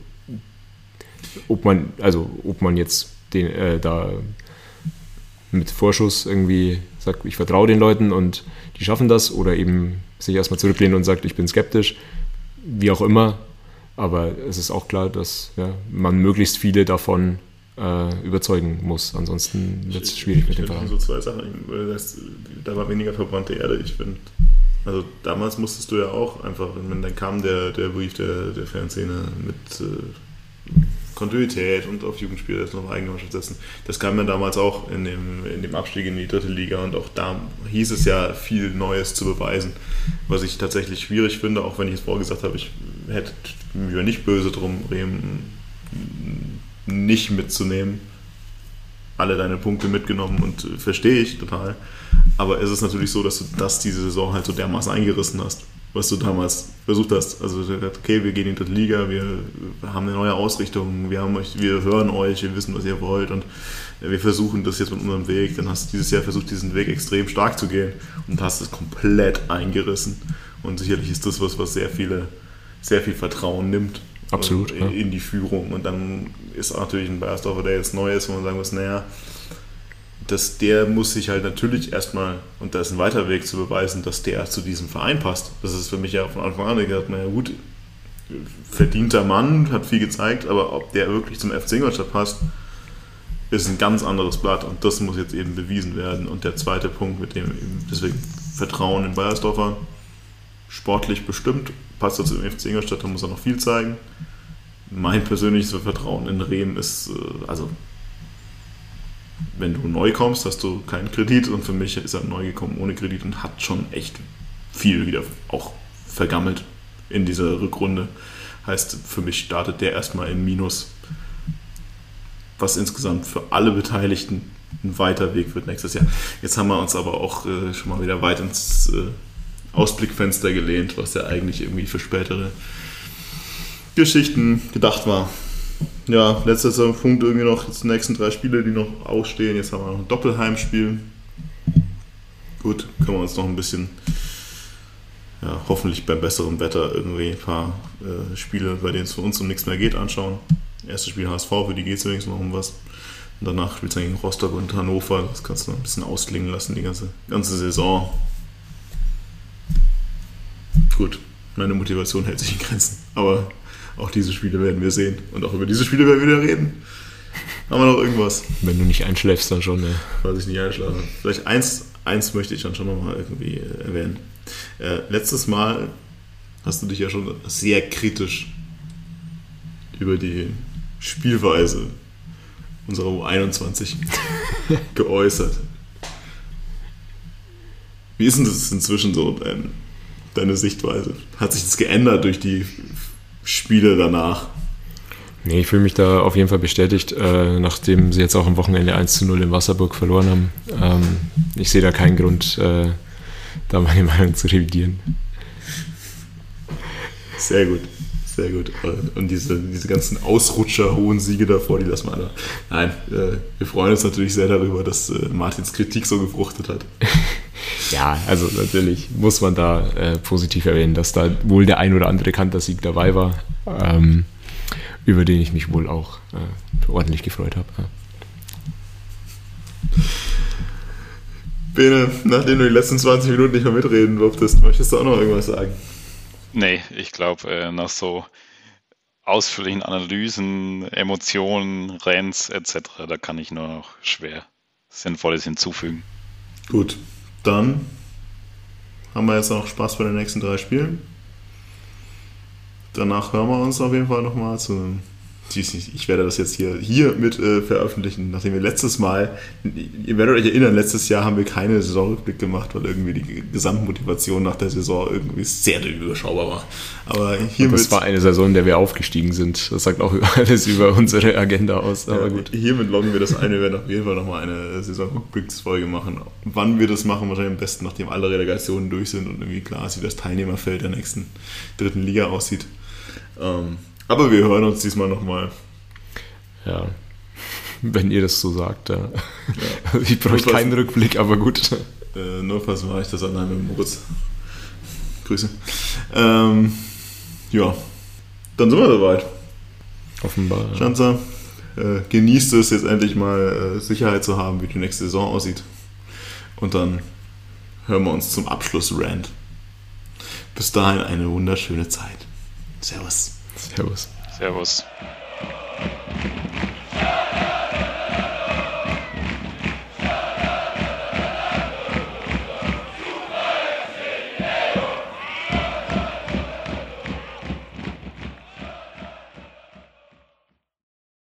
ob man, also ob man jetzt den, äh, da mit Vorschuss irgendwie sagt, ich vertraue den Leuten und die schaffen das oder eben sich erstmal zurücklehnen und sagt, ich bin skeptisch, wie auch immer. Aber es ist auch klar, dass ja, man möglichst viele davon äh, überzeugen muss. Ansonsten wird es schwierig ich, mit dem Verein. so zwei Sachen. Da war weniger verbrannte Erde. Ich finde, also damals musstest du ja auch einfach, wenn dann kam der, der Brief der, der Fanszene mit äh, Kontinuität und auf Jugendspieler noch eigene Mannschaft setzen. Das kam ja damals auch in dem, in dem Abstieg in die dritte Liga und auch da hieß es ja viel Neues zu beweisen, was ich tatsächlich schwierig finde, auch wenn ich es vorgesagt habe, ich hätte mir nicht böse drum, Bremen nicht mitzunehmen. Alle deine Punkte mitgenommen und äh, verstehe ich total. Aber es ist natürlich so, dass du das diese Saison halt so dermaßen eingerissen hast was du damals versucht hast. Also okay, wir gehen in die Liga, wir haben eine neue Ausrichtung, wir, haben euch, wir hören euch, wir wissen, was ihr wollt und wir versuchen das jetzt mit unserem Weg. Dann hast du dieses Jahr versucht, diesen Weg extrem stark zu gehen und hast es komplett eingerissen. Und sicherlich ist das was, was sehr viele, sehr viel Vertrauen nimmt. Absolut. In, ja. in die Führung. Und dann ist natürlich ein Bayersdorfer, der jetzt neu ist, wo man sagen muss, naja, dass der muss sich halt natürlich erstmal, und da ist ein weiter Weg zu beweisen, dass der zu diesem Verein passt. Das ist für mich ja von Anfang an gesagt, naja gut, verdienter Mann, hat viel gezeigt, aber ob der wirklich zum FC Ingolstadt passt, ist ein ganz anderes Blatt und das muss jetzt eben bewiesen werden. Und der zweite Punkt, mit dem deswegen Vertrauen in Bayersdorfer, sportlich bestimmt, passt er zum FC Ingolstadt, da muss er noch viel zeigen. Mein persönliches Vertrauen in Rehm ist, äh, also wenn du neu kommst, hast du keinen Kredit und für mich ist er neu gekommen ohne Kredit und hat schon echt viel wieder auch vergammelt in dieser Rückrunde. Heißt, für mich startet der erstmal im Minus, was insgesamt für alle Beteiligten ein weiter Weg wird nächstes Jahr. Jetzt haben wir uns aber auch äh, schon mal wieder weit ins äh, Ausblickfenster gelehnt, was ja eigentlich irgendwie für spätere Geschichten gedacht war ja, letzter Punkt irgendwie noch die nächsten drei Spiele, die noch ausstehen. Jetzt haben wir noch ein Doppelheimspiel. Gut, können wir uns noch ein bisschen, ja, hoffentlich beim besseren Wetter irgendwie ein paar äh, Spiele, bei denen es für uns um nichts mehr geht, anschauen. Erstes Spiel HSV, für die geht es wenigstens noch um was. Und danach spielt es gegen Rostock und Hannover. Das kannst du noch ein bisschen ausklingen lassen, die ganze, ganze Saison. Gut, meine Motivation hält sich in Grenzen. Aber auch diese Spiele werden wir sehen. Und auch über diese Spiele werden wir wieder reden. Haben wir noch irgendwas? Wenn du nicht einschläfst, dann schon, ne? Falls ich nicht einschlafe. Vielleicht eins, eins möchte ich dann schon nochmal irgendwie äh, erwähnen. Äh, letztes Mal hast du dich ja schon sehr kritisch über die Spielweise unserer U21 geäußert. Wie ist denn das inzwischen so, dein, deine Sichtweise? Hat sich das geändert durch die Spiele danach. Nee, ich fühle mich da auf jeden Fall bestätigt, äh, nachdem sie jetzt auch am Wochenende 1 zu 0 in Wasserburg verloren haben. Ähm, ich sehe da keinen Grund, äh, da meine Meinung zu revidieren. Sehr gut, sehr gut. Und diese, diese ganzen Ausrutscher, hohen Siege davor, die lassen wir da. Nein, äh, wir freuen uns natürlich sehr darüber, dass äh, Martins Kritik so gefruchtet hat. Ja, also natürlich muss man da äh, positiv erwähnen, dass da wohl der ein oder andere Kantersieg dabei war, ähm, über den ich mich wohl auch äh, ordentlich gefreut habe. Ja. Bene, nachdem du die letzten 20 Minuten nicht mehr mitreden durftest, möchtest du auch noch irgendwas sagen? Nee, ich glaube, äh, nach so ausführlichen Analysen, Emotionen, Rents etc., da kann ich nur noch schwer Sinnvolles hinzufügen. Gut, dann haben wir jetzt noch Spaß bei den nächsten drei Spielen. Danach hören wir uns auf jeden Fall nochmal zu ich werde das jetzt hier, hier mit äh, veröffentlichen, nachdem wir letztes Mal, ihr werdet euch erinnern, letztes Jahr haben wir keine Saisonrückblick gemacht, weil irgendwie die Gesamtmotivation nach der Saison irgendwie sehr überschaubar war. Aber hiermit, das war eine Saison, in der wir aufgestiegen sind. Das sagt auch alles über unsere Agenda aus. Aber ja, gut. Hiermit loggen wir das ein. Wir werden auf jeden Fall nochmal eine Saisonrückblicksfolge machen. Wann wir das machen, wahrscheinlich am besten, nachdem alle Relegationen durch sind und irgendwie klar ist, wie das Teilnehmerfeld der nächsten dritten Liga aussieht. Ähm, aber wir hören uns diesmal nochmal. Ja. Wenn ihr das so sagt, ja. ja. Ich bräuchte keinen Rückblick, aber gut. Äh, notfalls mache ich das allein mit Moritz. Grüße. Ähm, ja. Dann sind wir soweit. Offenbar. Ja. Schanzer, äh, genießt es jetzt endlich mal äh, Sicherheit zu haben, wie die nächste Saison aussieht. Und dann hören wir uns zum Abschluss Rand. Bis dahin eine wunderschöne Zeit. Servus. Servus. Servus.